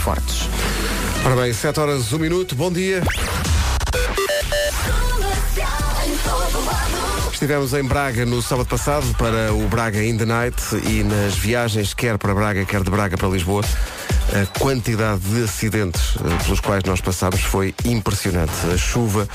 fortes. Ora bem, 7 horas, 1 minuto, bom dia. Estivemos em Braga no sábado passado para o Braga in the Night e nas viagens, quer para Braga, quer de Braga para Lisboa, a quantidade de acidentes eh, pelos quais nós passámos foi impressionante. A chuva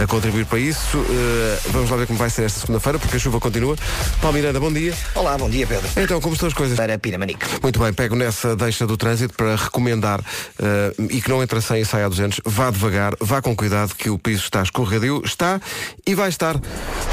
a contribuir para isso. Eh, Vamos lá ver como vai ser esta segunda-feira, porque a chuva continua. Paulo Miranda, bom dia. Olá, bom dia Pedro. Então, como estão as coisas? Para Pinamanique. Muito bem, pego nessa deixa do trânsito para recomendar eh, e que não entra sem e sai a 200, vá devagar, vá com cuidado que o piso está escorregadio, está e vai estar.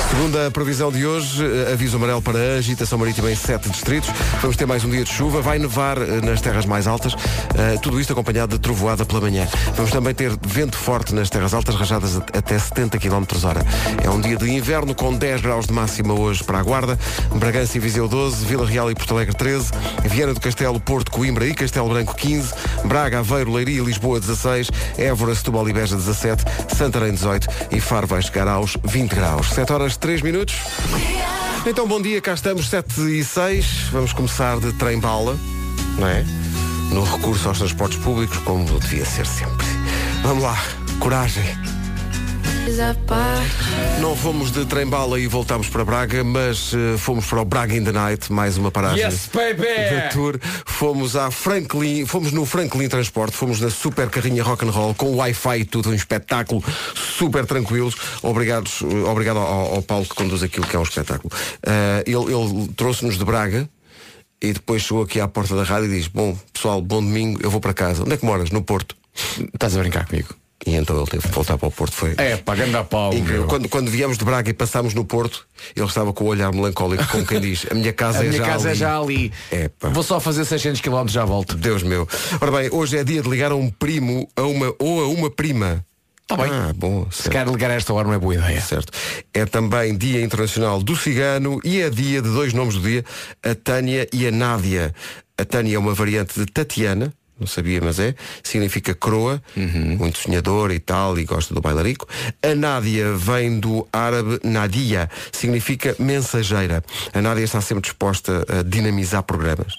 Segundo a previsão de hoje, aviso amarelo para a agitação marítima em sete distritos. Vamos ter mais um dia de chuva, vai nevar nas terras mais altas, eh, tudo isto acompanhado de trovoada pela manhã. Vamos também ter vento forte nas terras altas, rajadas até 70 km hora. É um dia de inverno com 10 graus de máxima hoje para a Guarda, Bragança e Viseu 12, Vila Real e Porto Alegre 13, Viana do Castelo, Porto, Coimbra e Castelo Branco 15, Braga, Aveiro, Leiria e Lisboa 16, Évora, Setúbal e Beja 17, Santarém 18 e Faro vai chegar aos 20 graus. 7 horas 3 minutos. Então bom dia, cá estamos 7 e 6. Vamos começar de trem-bala, não é? No recurso aos transportes públicos, como devia ser sempre. Vamos lá, coragem. Não fomos de trem-bala e voltámos para Braga, mas eh, fomos para o Braga in the Night, mais uma paragem. Yes, baby! da tour. Fomos à Franklin, fomos no Franklin Transporte, fomos na super carrinha rock and roll com Wi-Fi e tudo, um espetáculo super tranquilos. Obrigados, eh, obrigado ao, ao Paulo que conduz aquilo que é um espetáculo. Eh, ele ele trouxe-nos de Braga. E depois chegou aqui à porta da rádio e diz Bom, pessoal, bom domingo, eu vou para casa Onde é que moras? No Porto Estás a brincar comigo? E então ele teve que voltar para o Porto Foi É, pagando a pau. Quando, quando viemos de Braga e passámos no Porto, ele estava com o olhar melancólico, como quem diz, a minha casa A é minha já casa é já ali. Epá. Vou só fazer 600 km já volto. Deus meu. Ora bem, hoje é dia de ligar a um primo a uma, ou a uma prima. Tá bem. Ah, bom. Se Certo. quer ligar a esta hora não é boa ideia. certo. É também Dia Internacional do Cigano e é dia de dois nomes do dia, a Tânia e a Nádia. A Tânia é uma variante de Tatiana, não sabia, mas é, significa croa, muito sonhador e tal, e gosta do bailarico. A Nádia vem do árabe Nadia, significa mensageira. A Nádia está sempre disposta a dinamizar programas.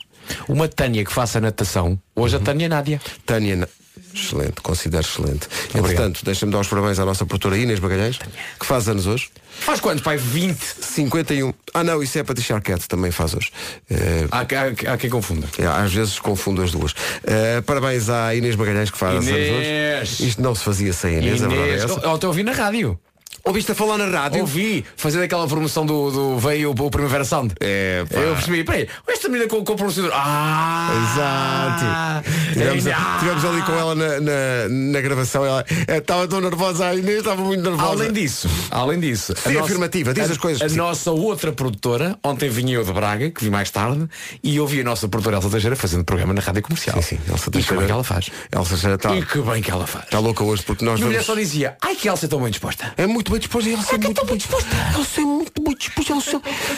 Uma Tânia que faça natação, hoje a Tânia Nádia. Tânia, excelente, considero excelente. Entretanto, deixa-me dar os parabéns à nossa produtora Inês Bagalhães, que faz anos hoje. Faz quantos, pai? 20. 51. Ah não, isso é Patricia Arquette, também faz hoje. Eh, Há, há, há quem confunda. é, às vezes confundo as duas. Eh, parabéns à Inês Magalhães que faz anos Inês. hoje. Isto não se fazia sem a Inês, a verdade é Inês, essa. ontem ouvi na rádio. Ouviste a falar na rádio? Ouvi fazer aquela promoção do, do veio o Primavera Sound. É, pá. Eu percebi, peraí, esta menina com, com o pronunciador. Ah! Exato. Tivemos, Ah! tivemos ali com ela na, na, na gravação. Ela eh, estava tão nervosa, a Inês estava muito nervosa. Além disso, além disso, Sim, afirmativa, diz a, as coisas A sim. nossa outra produtora, ontem vinha eu de Braga, que vi mais tarde, e ouvi a nossa produtora Elsa Teixeira fazendo programa na rádio comercial. Sim, sim, Elsa E que Teixeira- bem que ela faz. Elsa já está, E que bem que ela faz. está louca hoje porque nós E a mulher vamos... só dizia, ai que Elsa é tão bem disposta. É muito bem disposta. Ela é muito bem disposta. Ela é muito bem disposta. Ela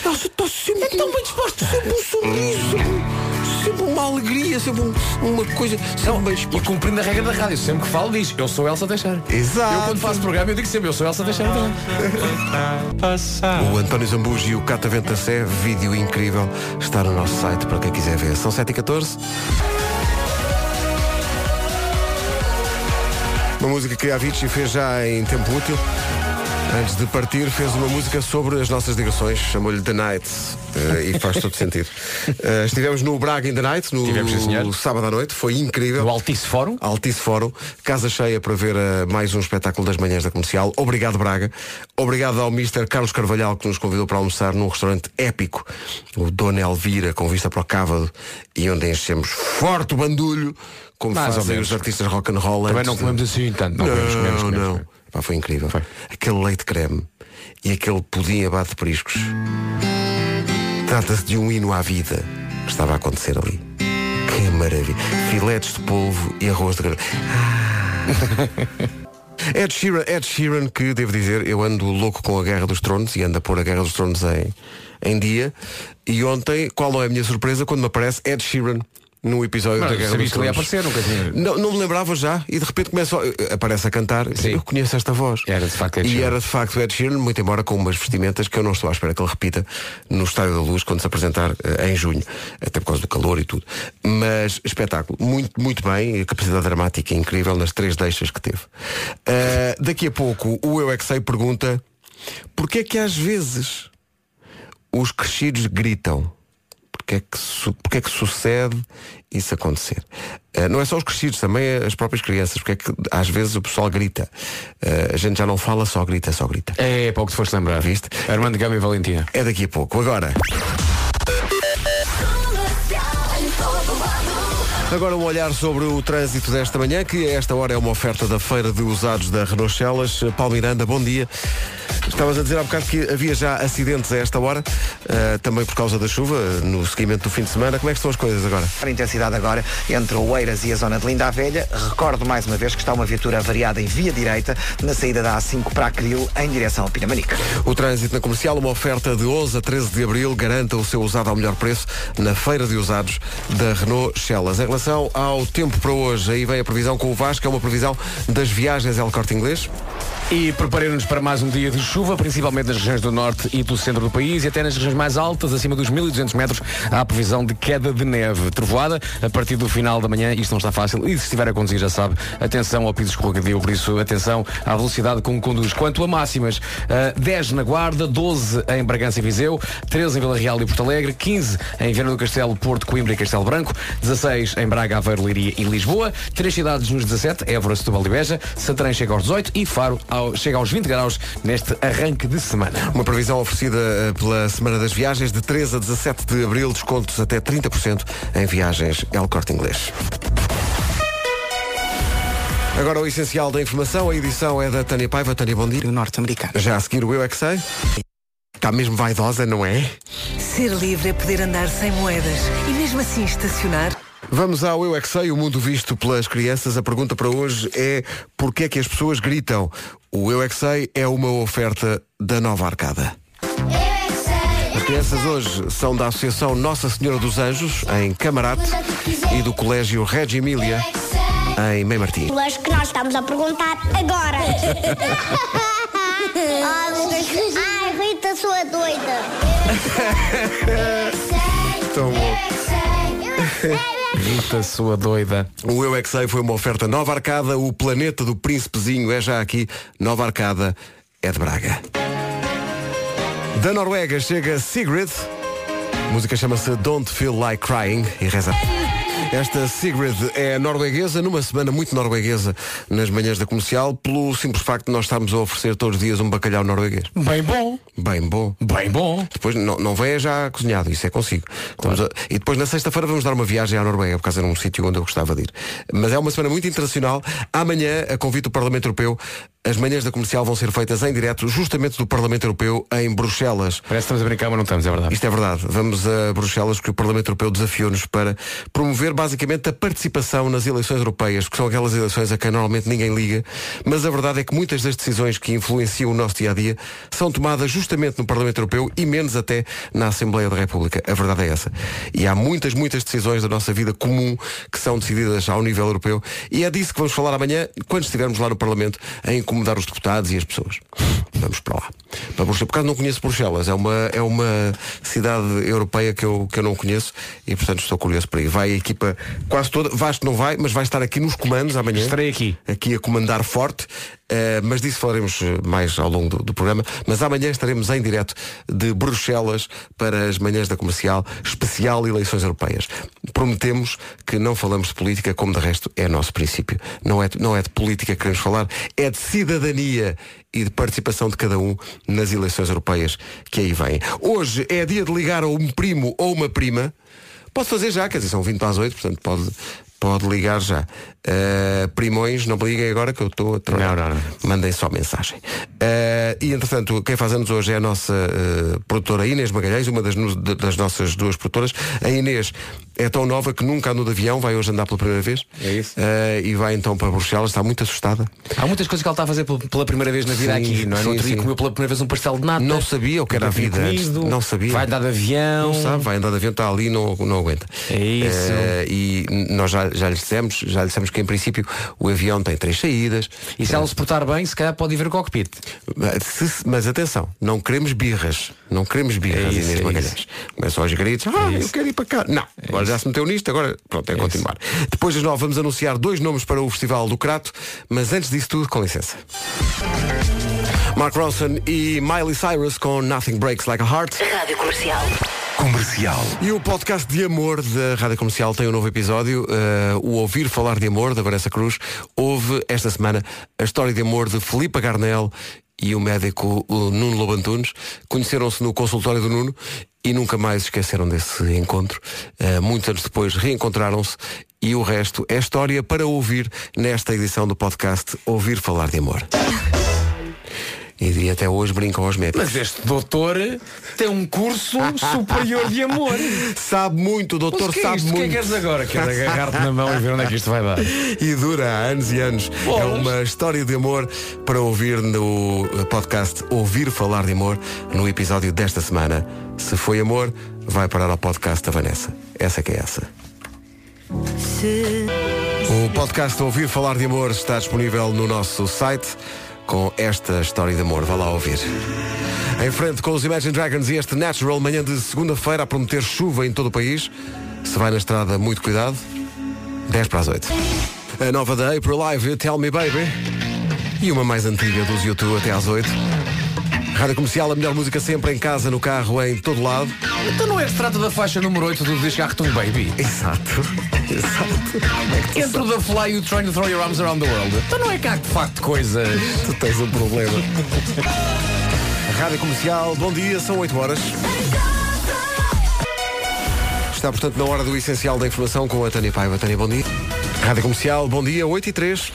ela está sempre. Tão bem disposta. Sempre um sorriso. Sempre, sempre uma alegria. Sempre um- uma coisa. Sempre bem E cumprindo a regra da rádio, sempre que falo diz, eu sou Elsa Teixeira. Exato. Eu quando faço programa eu digo sempre, eu sou Elsa Teixeira. O António Zambujo e o Catavento da Sé, vídeo incrível, está no nosso site para quem quiser ver. São 7 e 14 Uma música que a Avicii fez já em tempo útil. Antes de partir, fez uma música sobre as nossas digressões, chamou-lhe The Night eh, e faz todo sentido. Eh, estivemos no Braga in the Night, no senhor. sábado à noite, foi incrível. No Altice Fórum. Altice Fórum, casa cheia para ver eh, mais um espetáculo das manhãs da comercial. Obrigado, Braga. Obrigado ao Mr. Carlos Carvalhal que nos convidou para almoçar num restaurante épico, o Dona Elvira, com vista para o Cávado, e onde enchemos forte o bandulho, como Mais fazem os artistas rock and roll. Também não comemos assim tanto. Não, Não, comemos, comemos, comemos, não. comemos. Pá, foi incrível. Aquele leite creme e aquele pudim abate de periscos. Trata-se de um hino à vida que estava a acontecer ali. Que maravilha. Filetes de polvo e arroz de grão. Ed Sheeran, Ed Sheeran, que devo dizer, eu ando louco com a Guerra dos Tronos e ando a pôr a Guerra dos Tronos em, em dia. E ontem, qual não é a minha surpresa, quando me aparece Ed Sheeran num episódio Mas da Guerra dos Tronos. aparecer, nunca tinha. Não, não me lembrava já e de repente começa a- aparece a cantar. Sim. Eu conheço esta voz. Era de facto Ed E Sheeran. era de facto Ed Sheeran, muito embora com umas vestimentas que eu não estou à espera que ele repita no Estádio da Luz quando se apresentar eh, em junho, até por causa do calor e tudo. Mas espetáculo, muito, muito bem, a capacidade dramática incrível nas três deixas que teve. Ah, daqui a pouco o Eu é que Sei pergunta porquê é que às vezes os crescidos gritam? Porque é que, porque é que sucede isso acontecer? Eh, não é só os crescidos, também as próprias crianças. Porque é que às vezes o pessoal grita. Eh, a gente já não fala, só grita, só grita. É pouco te foste lembrar. Viste? Armando Gama e Valentina. É daqui a pouco. Agora. Agora um olhar sobre o trânsito desta manhã, que a esta hora é uma oferta da feira de usados da Renault Celas. Paulo Miranda, bom dia. Estavas a dizer há bocado que havia já acidentes a esta hora, eh, também por causa da chuva, no seguimento do fim de semana. Como é que estão as coisas agora? A intensidade agora entre Oeiras e a zona de Linda a Velha. Recordo mais uma vez que está uma viatura variada em via direita na saída da A5 para Acril em direção ao Pinamanique. O trânsito na comercial, uma oferta de 11 a 13 de abril, garanta o seu usado ao melhor preço na feira de usados da Renault Celas. Relação ao tempo para hoje, aí vem a previsão com o Vasco, é uma previsão das viagens El Corte Inglês. E preparemos-nos para mais um dia de chuva, principalmente nas regiões do norte e do centro do país e até nas regiões mais altas, acima dos 1200 metros, há a previsão de queda de neve. Trovoada, a partir do final da manhã, isto não está fácil. E se estiver a conduzir, já sabe, atenção ao piso escorregadio, por isso atenção à velocidade com que conduz. Quanto a máximas, ah, 10 na Guarda, 12 em Bragança e Viseu, 13 em Vila Real e Porto Alegre, 15 em Viana do Castelo, Porto, Coimbra e Castelo Branco, 16 em Braga, Aveiro, Leiria e Lisboa, três cidades nos 17, Évora, Setúbal e Beja, Santarém chega aos 18 e Faro ao- chega aos 20 graus neste arranque de semana. Uma previsão oferecida eh, pela Semana das Viagens, de 13 a 17 de abril, descontos até 30% em viagens El Corte Inglês. Agora o essencial da informação, a edição é da Tânia Paiva. Tânia, bom dia. norte-americano. Já a seguir o Eu É Que Sei. Está mesmo vaidosa, não é? Ser livre é poder andar sem moedas e mesmo assim estacionar. Vamos ao Eu É Que Sei, o mundo visto pelas crianças. A pergunta para hoje é porquê é que as pessoas gritam? O Eu É Que Sei é uma oferta da Nova Arcada. As crianças hoje são da Associação Nossa Senhora dos Anjos, em Camarate, e do Colégio Reggio Emília, em Mem Martim. Acho que nós estamos a perguntar agora. Ai, Lucas. Ai, Rita, sua doida. Tão bom. Rita, sua doida. O Eu É foi uma oferta Nova Arcada, o planeta do príncipezinho é já aqui. Nova Arcada é de Braga. Da Noruega chega Sigrid. A música chama-se Don't Feel Like Crying e reza. Esta Sigrid é norueguesa, numa semana muito norueguesa nas manhãs da comercial, pelo simples facto de nós estarmos a oferecer todos os dias um bacalhau norueguês. Bem bom. Bem bom. Bem bom. Depois não, não vem já cozinhado, isso é consigo. Estamos a- e depois na sexta-feira vamos dar uma viagem à Noruega, por causa de um sítio onde eu gostava de ir. Mas é uma semana muito internacional. Amanhã, a convite do Parlamento Europeu, as manhãs da comercial vão ser feitas em direto, justamente do Parlamento Europeu, em Bruxelas. Parece que estamos a brincar, mas não estamos, é verdade. Isto é verdade. Vamos a Bruxelas porque o Parlamento Europeu desafiou-nos para promover basicamente a participação nas eleições europeias, que são aquelas eleições a quem normalmente ninguém liga, mas a verdade é que muitas das decisões que influenciam o nosso dia a dia são tomadas justamente no Parlamento Europeu e menos até na Assembleia da República. A verdade é essa. E há muitas, muitas decisões da nossa vida comum que são decididas ao nível europeu e é disso que vamos falar amanhã, quando estivermos lá no Parlamento a incomodar os deputados e as pessoas. Vamos para lá. Para Bruxelas. Por acaso não conheço Bruxelas, é uma, é uma cidade europeia que eu, que eu não conheço e portanto estou curioso para ir. Vai a equipa quase toda, Vasco não vai, mas vai estar aqui nos comandos amanhã. Estarei aqui. Aqui a comandar forte, mas disso falaremos eh, mais ao longo do, do programa. Mas amanhã estaremos em direto de Bruxelas para as manhãs da comercial, especial eleições europeias. Prometemos que não falamos de política, como de resto é nosso princípio. Não é, não é de política que queremos falar, é de cidadania e de participação de cada um nas eleições europeias que aí vêm. Hoje é dia de ligar a um primo ou uma prima. Pode fazer já, quer dizer, são 20 para as 8, portanto pode, pode ligar já. Uh, primões, não me liguem agora que eu estou a trabalhar. Não, não, não. Mandem só mensagem. Uh, e entretanto, quem faz anos hoje é a nossa uh, produtora Inês Magalhães, uma das, das nossas duas produtoras. A Inês É tão nova que nunca andou de avião, vai hoje andar pela primeira vez. É isso. Eh, e vai então para Bruxelas, está muito assustada. Há muitas coisas que ela está a fazer pel- pela primeira vez na vida Sim, aqui, não é? sim, no outro dia comeu pela primeira vez um pastel de nata. Não sabia o que era a vida comido. Não sabia. Vai andar de avião. Não sabe, vai andar de avião, está ali, não, não aguenta. É isso. Eh, e nós já, já lhe dissemos, já lhe dissemos que em princípio o avião tem três saídas. E se ela se portar bem, se calhar pode ir ver o cockpit. Mas, mas atenção, não queremos birras. Não queremos birras, É isso, Inês é Magalhães. Começam aos gritos, ah, eu isso. quero ir para cá. Não, agora já se meteu nisto, agora pronto, é, continuar. Depois das nove vamos anunciar dois nomes para o Festival do Crato, mas antes disso tudo, com licença. Mark Ronson e Miley Cyrus com Nothing Breaks Like a Heart. Rádio Comercial. Comercial. E o podcast de amor da Rádio Comercial tem um novo episódio, eh, o Ouvir Falar de Amor, da Vanessa Cruz. Houve esta semana a história de amor de Filipe Garnel e o médico Nuno Lobantunes. Conheceram-se no consultório do Nuno e nunca mais esqueceram desse encontro. Eh, muitos anos depois reencontraram-se e o resto é história para ouvir nesta edição do podcast Ouvir Falar de Amor. E diria até hoje brincam aos médicos. Mas este doutor tem um curso superior de amor. Sabe muito, o doutor Mas o que é sabe isto? O que é muito. que queres agora? Quero agarrar-te na mão e ver onde é que isto vai dar. e dura há anos e anos. É uma história de amor para ouvir no podcast Ouvir Falar de Amor no episódio desta semana. Se foi amor, vai parar ao podcast da Vanessa. Essa que é essa. O podcast Ouvir Falar de Amor está disponível no nosso site com esta história de amor. Vá lá ouvir. Em frente com os Imagine Dragons e este Natural, manhã de segunda-feira, a prometer chuva em todo o país. Se vai na estrada, muito cuidado. 10 para as 8. A nova da April Live, Tell Me Baby. E uma mais antiga dos YouTube até às 8. Rádio Comercial, a melhor música sempre em casa, no carro, em todo lado. Então não é que se trata da faixa número 8 do disco Baby? Exato. Exato. Entre the Fly You Trying to Throw Your Arms Around the World. Então não é que há de facto coisas. Tu tens um problema. Rádio Comercial, bom dia, são 8 horas. Está, portanto, na hora do essencial da informação com a Tânia Paiva. Tânia, bom dia. Rádio Comercial, bom dia, 8 e 3.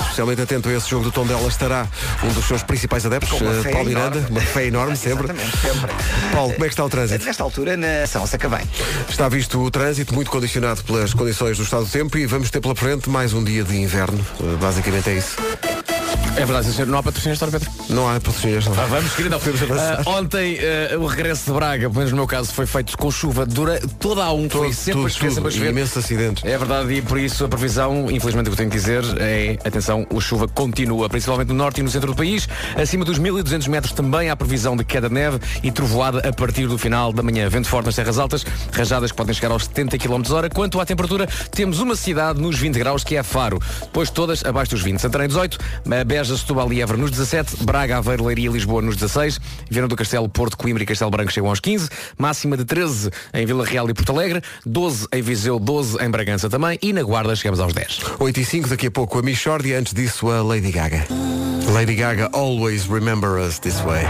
Especialmente atento a esse jogo do tom dela estará um dos seus principais adeptos, eh, Paulo Miranda, uma fé enorme sempre. Sempre. Paulo, como é que está o trânsito? Nesta altura, na São Sacavém. Está visto o trânsito muito condicionado pelas condições do estado do tempo e vamos ter pela frente mais um dia de inverno. Eh, Basicamente é isso. É verdade, senhor. Não há patrocínio esta hora, Pedro. Não há patrocínios. não. Ah, vamos, querido. Podemos avançar. Ah, ontem ah, o regresso de Braga, pelo menos no meu caso, foi feito com chuva dura toda a um. Foi Tudo, sempre tudo, chover, sempre tudo. chover. Imensos acidentes. É verdade, e por isso a previsão, infelizmente o que tenho que dizer é, atenção, a chuva continua, principalmente no norte e no centro do país. Acima dos 1200 metros também há previsão de queda de neve e trovoada a partir do final da manhã. Vento forte nas terras altas, rajadas que podem chegar aos 70 km hora. Quanto à temperatura, temos uma cidade nos 20 graus, que é Faro. Depois todas abaixo dos 20. Santarém 18, Beja, Setúbal e Évora nos 17, Braga, Aveiro, Leiria e Lisboa nos 16, Viana do Castelo, Porto, Coimbra e Castelo Branco chegam aos 15, máxima de 13 em Vila Real e Porto Alegre, 12 em Viseu, 12 em Bragança também e na Guarda chegamos aos 10. 8 e 5, daqui a pouco a Michordia, antes disso a Lady Gaga. Lady Gaga, always remember us this way.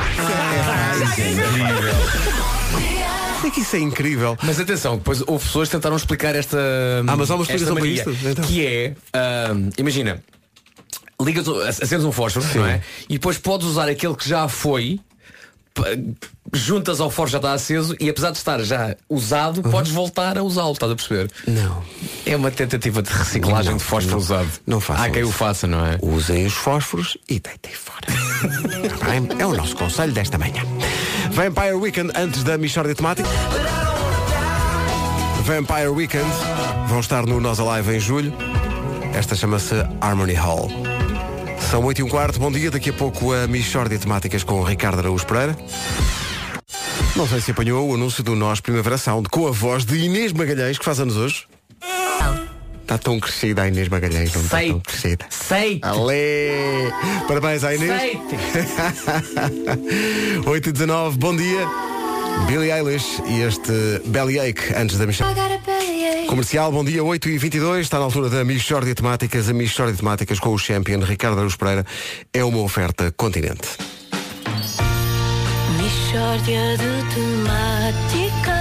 É que isso é incrível. Mas atenção, depois houve pessoas que tentaram explicar esta. Ah, mas há uma explicação para mania, isto, então. Que é, ah, imagina, ligas, o- acendes um fósforo, não é? E depois podes usar aquele que já foi. Juntas ao fósforo já está aceso e apesar de estar já usado, Uhum. podes voltar a usá-lo, estás a perceber? Não. É uma tentativa de reciclagem Não, de fósforo não. usado. Não façam Há quem o isso. faça, não é? Usem os fósforos e deitem fora. É o nosso conselho desta manhã. Vampire Weekend antes da Michordia Temática. Vampire Weekend vão estar no Nós Alive em julho. Esta chama-se Harmony Hall. São 8 e um quarto, bom dia. Daqui a pouco a Michordia Temáticas com o Ricardo Araújo Pereira. Não sei se apanhou o anúncio do Nós Primavera Sound com a voz de Inês Magalhães, que faz anos hoje. Está tão crescida a Inês Magalhães, não está tão crescida. Sei. Alê! Parabéns à Inês. Sei. 8 e 19, bom dia. Billie Eilish e este Bellyache antes da Michelle. Comercial, bom dia, 8 e 22 está na altura da Michórdia Temáticas. A Michórdia Temáticas com o champion Ricardo Araújo Pereira é uma oferta continente. Mishória de temáticas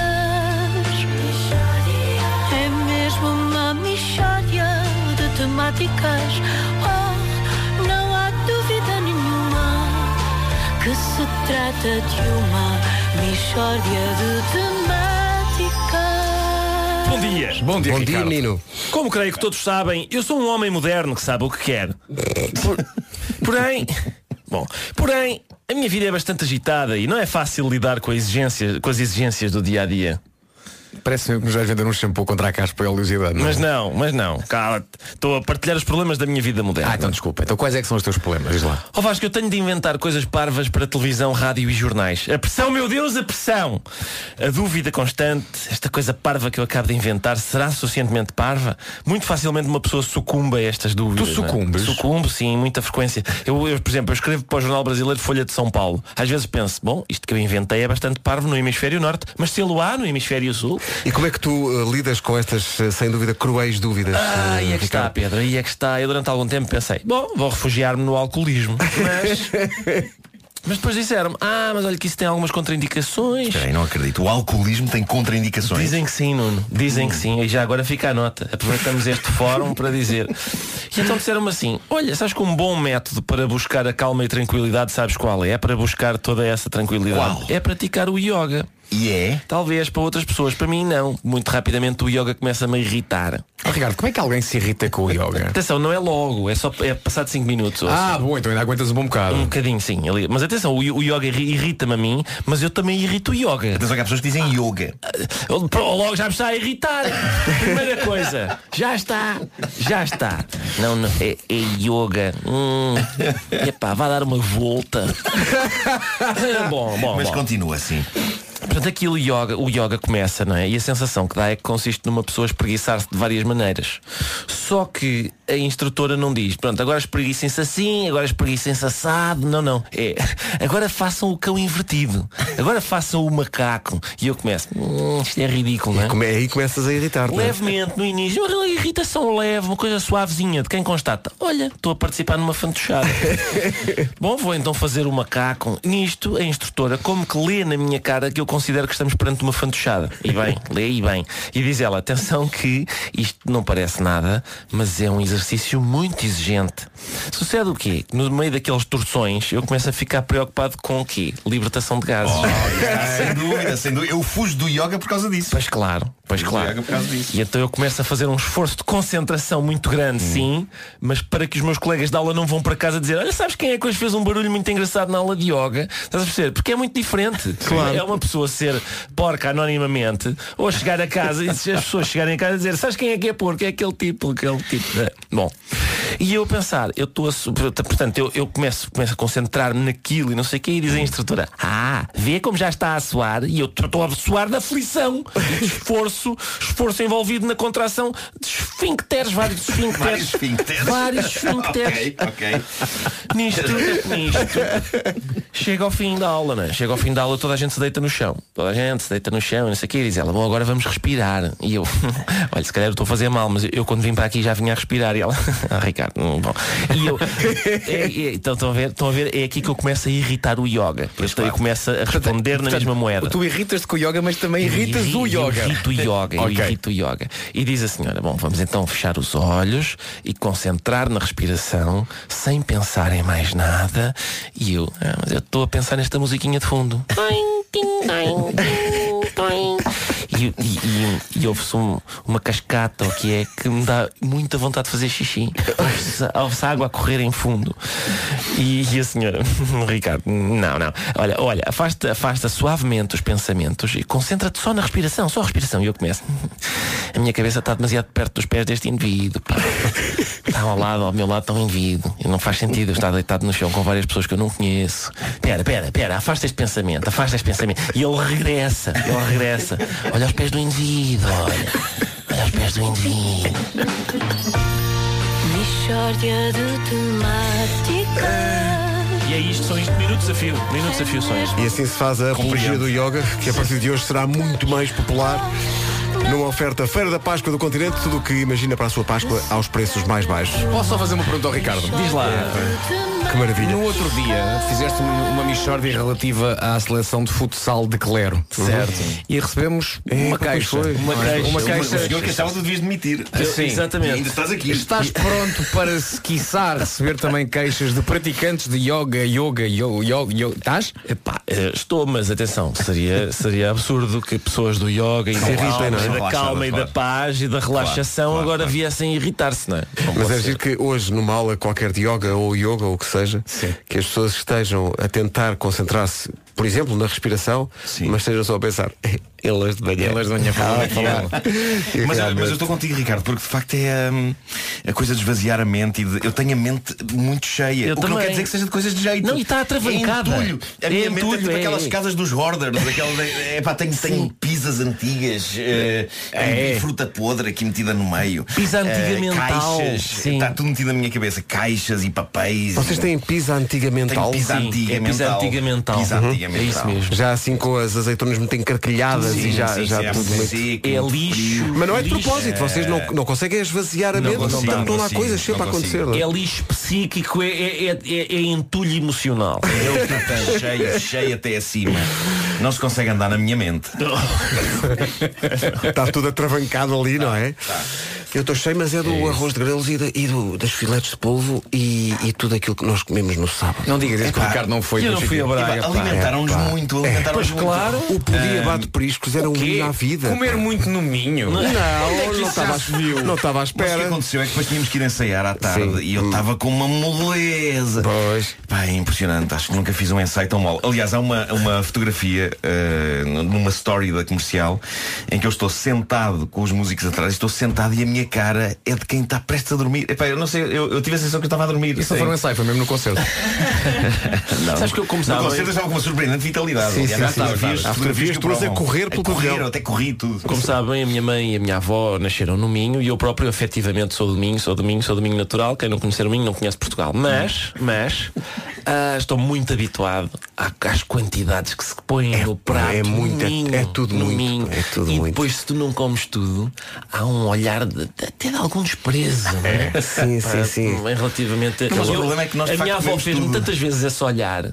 É mesmo uma mishória de temáticas Oh, não há dúvida nenhuma Que se trata de uma De temáticas. Bom dia. Bom dia, Bom dia, Ricardo. menino. Como creio que todos sabem, eu sou um homem moderno que sabe o que quer. Por- porém, bom, porém, a minha vida é bastante agitada e não é fácil lidar com, a exigência, com as exigências do dia a dia. Parece mesmo que nos vais vender um shampoo contra a caspa e a oleosidade. não? Mas não, mas não. Estou a partilhar os problemas da minha vida moderna. Ah, então desculpa. Então quais é que são os teus problemas? Diz lá. Ó Vasco, eu tenho de inventar coisas parvas para televisão, rádio e jornais. A pressão, meu Deus, a pressão! A dúvida constante, esta coisa parva que eu acabo de inventar, será suficientemente parva? Muito facilmente uma pessoa sucumbe a estas dúvidas. Tu não é? sucumbes? Sucumbo, sim, muita frequência. Eu, eu, por exemplo, eu escrevo para o Jornal Brasileiro Folha de São Paulo. Às vezes penso, bom, isto que eu inventei é bastante parvo no hemisfério norte, mas se lo há no hemisfério sul, E como é que tu eh, lidas com estas, eh, sem dúvida, cruéis dúvidas? Ah, eh, aí é que está, Ricardo? Pedro, aí é que está. Eu durante algum tempo pensei, bom, vou refugiar-me no alcoolismo. Mas, mas depois disseram-me, ah, mas olha que isso tem algumas contraindicações. Peraí, não acredito. O alcoolismo tem contraindicações. Dizem que sim, Nuno. Dizem que sim. E já agora fica a nota. Aproveitamos este fórum para dizer. E então disseram-me assim: olha, sabes que um bom método para buscar a calma e tranquilidade, sabes qual é? É para buscar toda essa tranquilidade. Qual? É praticar o yoga. E é? Talvez para outras pessoas, para mim não. Muito rapidamente o yoga começa a me irritar. Oh, Ricardo, como é que alguém se irrita com o yoga? Atenção, não é logo, é só é passado 5 minutos. Ah, assim. bom, então ainda aguentas um bom bocado. Um bocadinho, sim. ali. Mas atenção, o, o yoga irri- irrita-me a mim, mas eu também irrito o yoga. Atenção que há pessoas que dizem yoga. Eu- pô, Logo já me está a irritar. Primeira coisa, já está, já está. Não, não é, é yoga. Hum, epá, vai dar uma volta. bom, bom, Mas bom. continua assim. Portanto, aquilo yoga, o yoga começa, não é? E a sensação que dá é que consiste numa pessoa espreguiçar-se de várias maneiras. Só que a instrutora não diz, pronto, agora espreguicem-se assim, agora espreguicem-se assado. Não, não. É, agora façam o cão invertido. Agora façam o macaco. E eu começo, hum, isto é ridículo, não é? Como é aí começas a irritar é? Levemente no início, uma irritação leve, uma coisa suavezinha de quem constata. Olha, estou a participar numa fantochada. Bom, vou então fazer o macaco. Nisto, a instrutora, como que lê na minha cara que eu considero que estamos perante uma fantochada. E bem, lê e bem. E diz ela, atenção que isto não parece nada, mas é um exercício muito exigente. Sucede o quê? No meio daqueles torções, eu começo a ficar preocupado com o quê? Libertação de gases. Ah, sem dúvida, sem dúvida. Eu fujo do yoga por causa disso. Pois claro, pois Fujo claro. E então eu começo a fazer um esforço de concentração muito grande, Hum. sim, mas para que os meus colegas de aula não vão para casa dizer, olha, sabes quem é que hoje fez um barulho muito engraçado na aula de yoga? Estás a perceber? Porque é muito diferente. É uma pessoa ser porca anonimamente ou chegar a casa e as pessoas chegarem a casa e dizer, sabes quem é que é porco? É aquele tipo, aquele tipo. de-" Bom. E eu a pensar, eu estou a. Portanto, eu, eu começo, começo a concentrar-me naquilo e não sei o que, e diz a instrutora, ah, vê como já está a suar, e eu estou a suar da aflição esforço, esforço envolvido na contração de esfincteres, vários esfincteres. Vários esfincteres. Vários esfincteres. Ok, ok. Nisto, nisto, chega ao fim da aula, né? Chega ao fim da aula, toda a gente se deita no chão. Toda a gente se deita no chão, e não sei o quê, e diz ela, bom, agora vamos respirar. E eu, olha, se calhar eu estou a fazer mal, mas eu, eu quando vim para aqui já vinha a respirar. E ela, ah, Ricardo, hum, bom. E eu, é, é, então estão a ver, estão a ver, é aqui que eu começo a irritar o yoga. Então eu começo a responder na mesma moeda. Tu irritas-te com o yoga, mas também irritas Eu o eu yoga. irrito o yoga, eu Ok. irrito o yoga. E diz a senhora, bom, vamos então fechar os olhos e concentrar na respiração, sem pensar em mais nada. E eu, ah, mas eu estou a pensar nesta musiquinha de fundo. E, e, e, e ouve-se um- uma cascata, o que é, que me dá muita vontade de fazer xixi. Ouve-se água a correr em fundo. E, e a senhora, Ricardo, não, não. Olha, olha, afasta, afasta suavemente os pensamentos e concentra-te só na respiração, só a respiração. E eu começo. A minha cabeça está demasiado perto dos pés deste indivíduo. pá. Está ao lado, ao meu lado está um indivíduo. E não faz sentido eu estar deitado no chão com várias pessoas que eu não conheço. Pera, pera, pera, afasta este pensamento, afasta este pensamento. E ele regressa, ele regressa. Olha aos pés do indivíduo, olha. Olha aos pés do indivíduo. De. E é isto, são isto, minutos a fio, minutos a fio são isto. E assim se faz a apologia do yoga, que a partir de hoje será muito mais popular. Numa oferta Feira da Páscoa do Continente, tudo o que imagina para a sua Páscoa aos preços mais baixos. Posso só fazer uma pergunta ao Ricardo? Diz lá. Que maravilha. No outro dia fizeste uma, uma mixórdia relativa à seleção de futsal de Clero. Certo. E recebemos É, uma pois caixa. foi. Uma é? caixa. Uma O caixa. senhor que achava que devias demitir. Sim. E Exatamente. ainda estás aqui. Estás pronto para, se quiçá, receber também queixas de praticantes de yoga, yoga, yoga, yoga, yoga. Estás? Epá, eh, estou, mas atenção, seria, seria absurdo que pessoas do yoga e da não é? e da calma e da paz e da relaxação claro, agora claro. viessem irritar-se, não é? Mas é giro que hoje, numa aula qualquer de yoga ou yoga ou o que seja, que as pessoas estejam a tentar concentrar-se, por exemplo, na respiração, Sim. mas estejam só a pensar, elas de manhã. Elas de manhã falam Ah, falar. E Mas, mas eu estou contigo, Ricardo, porque de facto é hum, a coisa de esvaziar a mente e de- eu tenho a mente muito cheia. Eu o que não também. quer dizer que seja de coisas de jeito. Não, e está atravancada. É entulho. A É minha mente é entulho, tipo é- aquelas casas dos hoarders, aquela de, é, pá, tenho, tenho pizzas antigas, eh, É. e fruta podre aqui metida no meio. Pizza Eh, antigamental, Caixas, está tudo metido na minha cabeça. Caixas e papéis. Vocês têm pizza antigamente Tenho pizza antiga é pizza mental. antigamental. Pizza Uhum. É isso mesmo. Já assim com as azeitonas muito encarquilhadas Sim, e já, sim, já sim, tudo é muito... É muito lixo. Mas não é de propósito, vocês não, não conseguem esvaziar a mente, consigo, estão lá coisas sempre a acontecer. não é? É lixo psíquico, é, é, é, é- é entulho emocional. É o que está cheio, cheio até acima. Não se consegue andar na minha mente. Está tudo atravancado ali, não é? Tá. Eu estou cheio, mas é do arroz de grelos e, da- e do- das filetes de polvo e, e tudo aquilo que nós comemos no sábado. Não digas isso que o Ricardo não foi. eu não fui a Braga. Alimentaram-nos Epá. muito, alimentaram-nos muito. claro. O podia bate periscos era um hino à vida. Comer pá. muito no Minho. Não, é não estava à- não estava à Mas o que espera. aconteceu é que depois tínhamos que ir ensaiar à tarde Sim. e eu estava com uma moleza. Pois. Pá, é impressionante, acho que nunca fiz um ensaio tão mole. Aliás, há uma, uma fotografia eh, numa story da comercial em que eu estou sentado com os músicos atrás, estou sentado e a minha cara é de quem está prestes a dormir. Epá, eu não sei, eu, eu tive a sensação que eu estava a dormir. Isso não foi um ensaio, foi mesmo no concerto. Não. Sabes que eu No começava. concerto eu estava com uma surpreendente vitalidade. Sim, Aliás, sim, sim. fotografias- Há fotografias que tuas a provam. correr pelo correr, até corri tudo. Como sabem, a minha mãe e a minha avó nasceram no Minho e eu próprio, efetivamente, sou do Minho, sou do Minho, sou do Minho natural. Quem não conhecer o Minho não conhece Portugal. Mas, mas, ah, estou muito habituado às quantidades que se põem no prato. é no muito, é- Minho, é tudo no muito, Minho. é tudo e muito. depois, se tu não comes tudo, há um olhar de- até de algum desprezo. não é? Sim, sim, sim. Em relativamente. Mas o problema é que nós, a minha avó fez-me tantas vezes esse olhar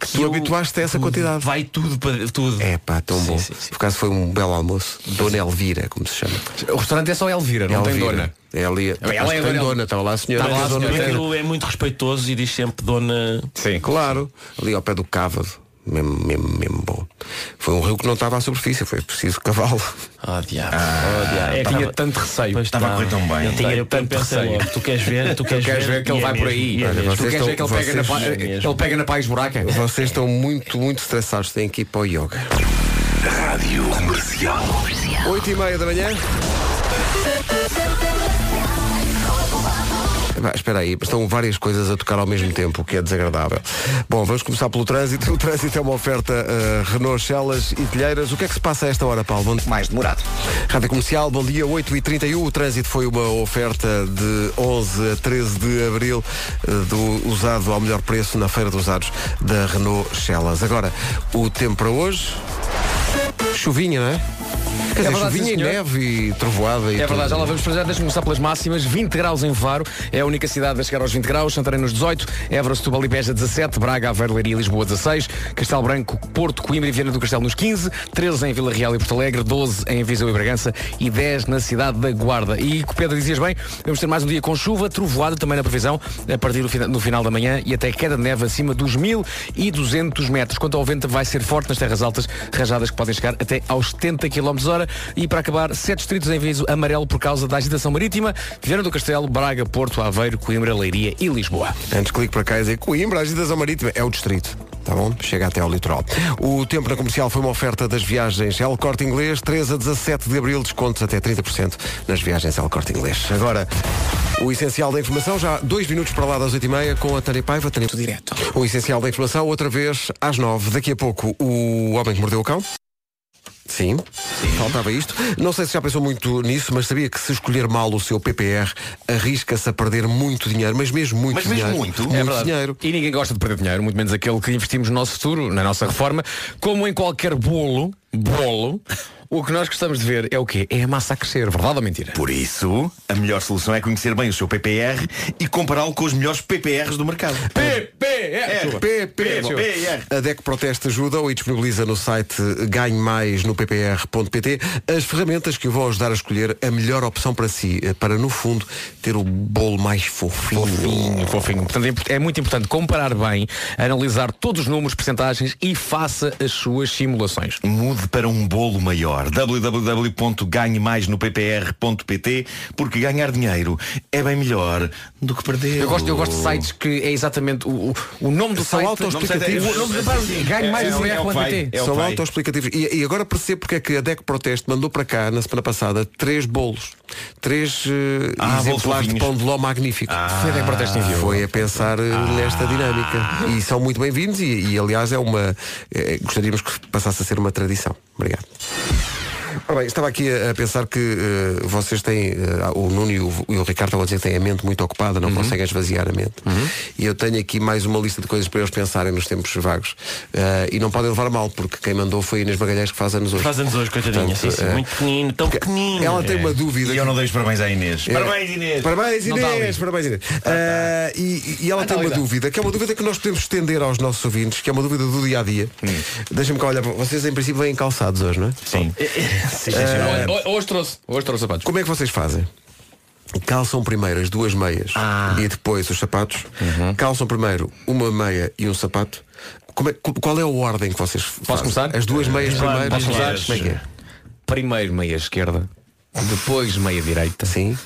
que Tu eu- habituaste a essa tudo, quantidade. Vai tudo para tudo. É pá, tão Sim, bom. sim, sim. Por acaso foi um belo almoço. Dona Elvira, como se chama. O restaurante é só Elvira, não tem Elvira. dona. É ali. Ela é tem dona- dona, estava lá a senhora. Estava lá a senhora. É muito respeitoso e diz sempre dona. Sim. Claro, ali ao pé do cávado. Mesmo, mesmo, mesmo bom. Foi um rio que não estava à superfície, foi preciso cavalo. Oh, diabo. oh, diabo. É, Tinha tava- tanto receio. Estava a correr tão bem. Eu, tinha, eu tanto receio. logo, tu queres ver, tu queres, Queres ver que ele é vai por aí? Olha. Tu queres ver que ele pega, na, é ele pega na paz buraca? Vocês estão muito, muito estressados, têm que ir para o yoga. Rádio Comercial. 8 e meia da manhã. Espera aí, estão várias coisas a tocar ao mesmo tempo, o que é desagradável. Bom, vamos começar pelo trânsito. O trânsito é uma oferta eh, Renault Celas e Telheiras. O que é que se passa a esta hora, Paulo? Bom... Mais demorado. Rádio Comercial, bom dia, 8h31. O trânsito foi uma oferta de 11 a 13 de abril eh, do usado ao melhor preço na Feira dos Usados da Renault Celas. Agora, o tempo para hoje. Chuvinha, não é? Quer dizer, verdade, chuvinha e neve e trovoada e É verdade, tudo. já lá vamos para já, deixa-me começar pelas máximas. 20 graus em Faro, é a única cidade a chegar aos 20 graus. Santarém nos 18, Évora, Setúbal e Beja 17, Braga, Aveiro, Leiria e Lisboa 16, Castelo Branco, Porto, Coimbra e Viana do Castelo nos 15, 13 em Vila Real e Porto Alegre, 12 em Viseu e Bragança e 10 na cidade da Guarda. E, Pedro, dizias bem, vamos ter mais um dia com chuva, trovoada também na previsão, a partir do fina- no final da manhã e até queda de neve acima dos 1200 metros. Quanto ao vento, vai ser forte nas terras altas, rajadas que podem chegar até aos 70 km hora. E para acabar, sete distritos em aviso amarelo por causa da agitação marítima, Viana do Castelo, Braga, Porto, Aveiro, Coimbra, Leiria e Lisboa. Antes clique para cá e dizer Coimbra, agitação marítima, é o distrito. Tá bom? Chega até ao litoral. O tempo na comercial foi uma oferta das viagens El Corte Inglês, 13 a 17 de abril, descontos até 30% nas viagens El Corte Inglês. Agora, o essencial da informação, já dois minutos para lá das 8h30 com a Tânia Paiva. Tânia... direto. O essencial da informação, outra vez às 9 Daqui a pouco, o Homem que Mordeu o Cão. Sim. Faltava isto. Não sei se já pensou muito nisso, mas sabia que se escolher mal o seu PPR, arrisca-se a perder muito dinheiro, mas mesmo muito Mas mesmo dinheiro. muito? É Muito verdade. dinheiro. E ninguém gosta de perder dinheiro, muito menos aquele que investimos no nosso futuro, na nossa reforma. Como em qualquer bolo, bolo, o que nós gostamos de ver é o quê? É a massa a crescer, verdade ou mentira? Por isso, a melhor solução é conhecer bem o seu PPR e compará-lo com os melhores PPRs do mercado. PPR! PPR. A DEC Proteste ajuda e disponibiliza no site Ganhe Mais no ppr.pt as ferramentas que o vão ajudar a escolher a melhor opção para si, eh, para no fundo ter o bolo mais fofinho. Fofinho, fofinho. Portanto, é é muito importante comparar bem, analisar todos os números, percentagens e faça as suas simulações. Mude para um bolo maior. www.ganhemaisnoppr.pt porque ganhar dinheiro é bem melhor do que perder. Eu gosto, eu gosto de sites que é exatamente o, o, nome do São site. autoexplicativos. O nome do site. Ganhe mais É- é. É São autoexplicativos. E, e agora percebo porque é que a DEC Proteste mandou para cá, na semana passada, três bolos. Três eh, Ah, exemplares de pão de ló magnífico. Foi a DEC Proteste enviou. Foi a pensar eh, nesta dinâmica. E são muito bem-vindos e, e, aliás é uma. eh, gostaríamos que passasse a ser uma tradição. Obrigado. Ora bem, estava aqui a, a pensar que eh, vocês têm, eh, o Nuno e o, e o Ricardo estavam a dizer que têm a mente muito ocupada, não conseguem esvaziar a mente. E eu tenho aqui mais uma lista de coisas para eles pensarem nos tempos vagos. Eh, e não podem levar mal, porque quem mandou foi Inês Magalhães que faz anos hoje. Faz anos hoje, coitadinha. Portanto, sim, sim, muito pequenino, tão pequenino. Ela tem uma dúvida. E eu não dei os parabéns à Inês. É. Parabéns, Inês! Parabéns. Inês, parabéns Inês. Ah, e, e ela Ah, tem está uma dúvida, que é uma dúvida que nós podemos estender aos nossos ouvintes, que é uma dúvida do dia a dia. Deixa-me cá olhar para vocês, em princípio vêm calçados hoje, não é? Sim. Sim, Olha, Hoje trouxe, hoje trouxe sapatos. Como é que vocês fazem? Calçam primeiro as duas meias e depois os sapatos. Calçam primeiro uma meia e um sapato. Como é- qual é a ordem que vocês fazem? começar? As duas meias primeiro. posso começar? Como é que é? Primeiro meia esquerda, depois meia direita, Sim.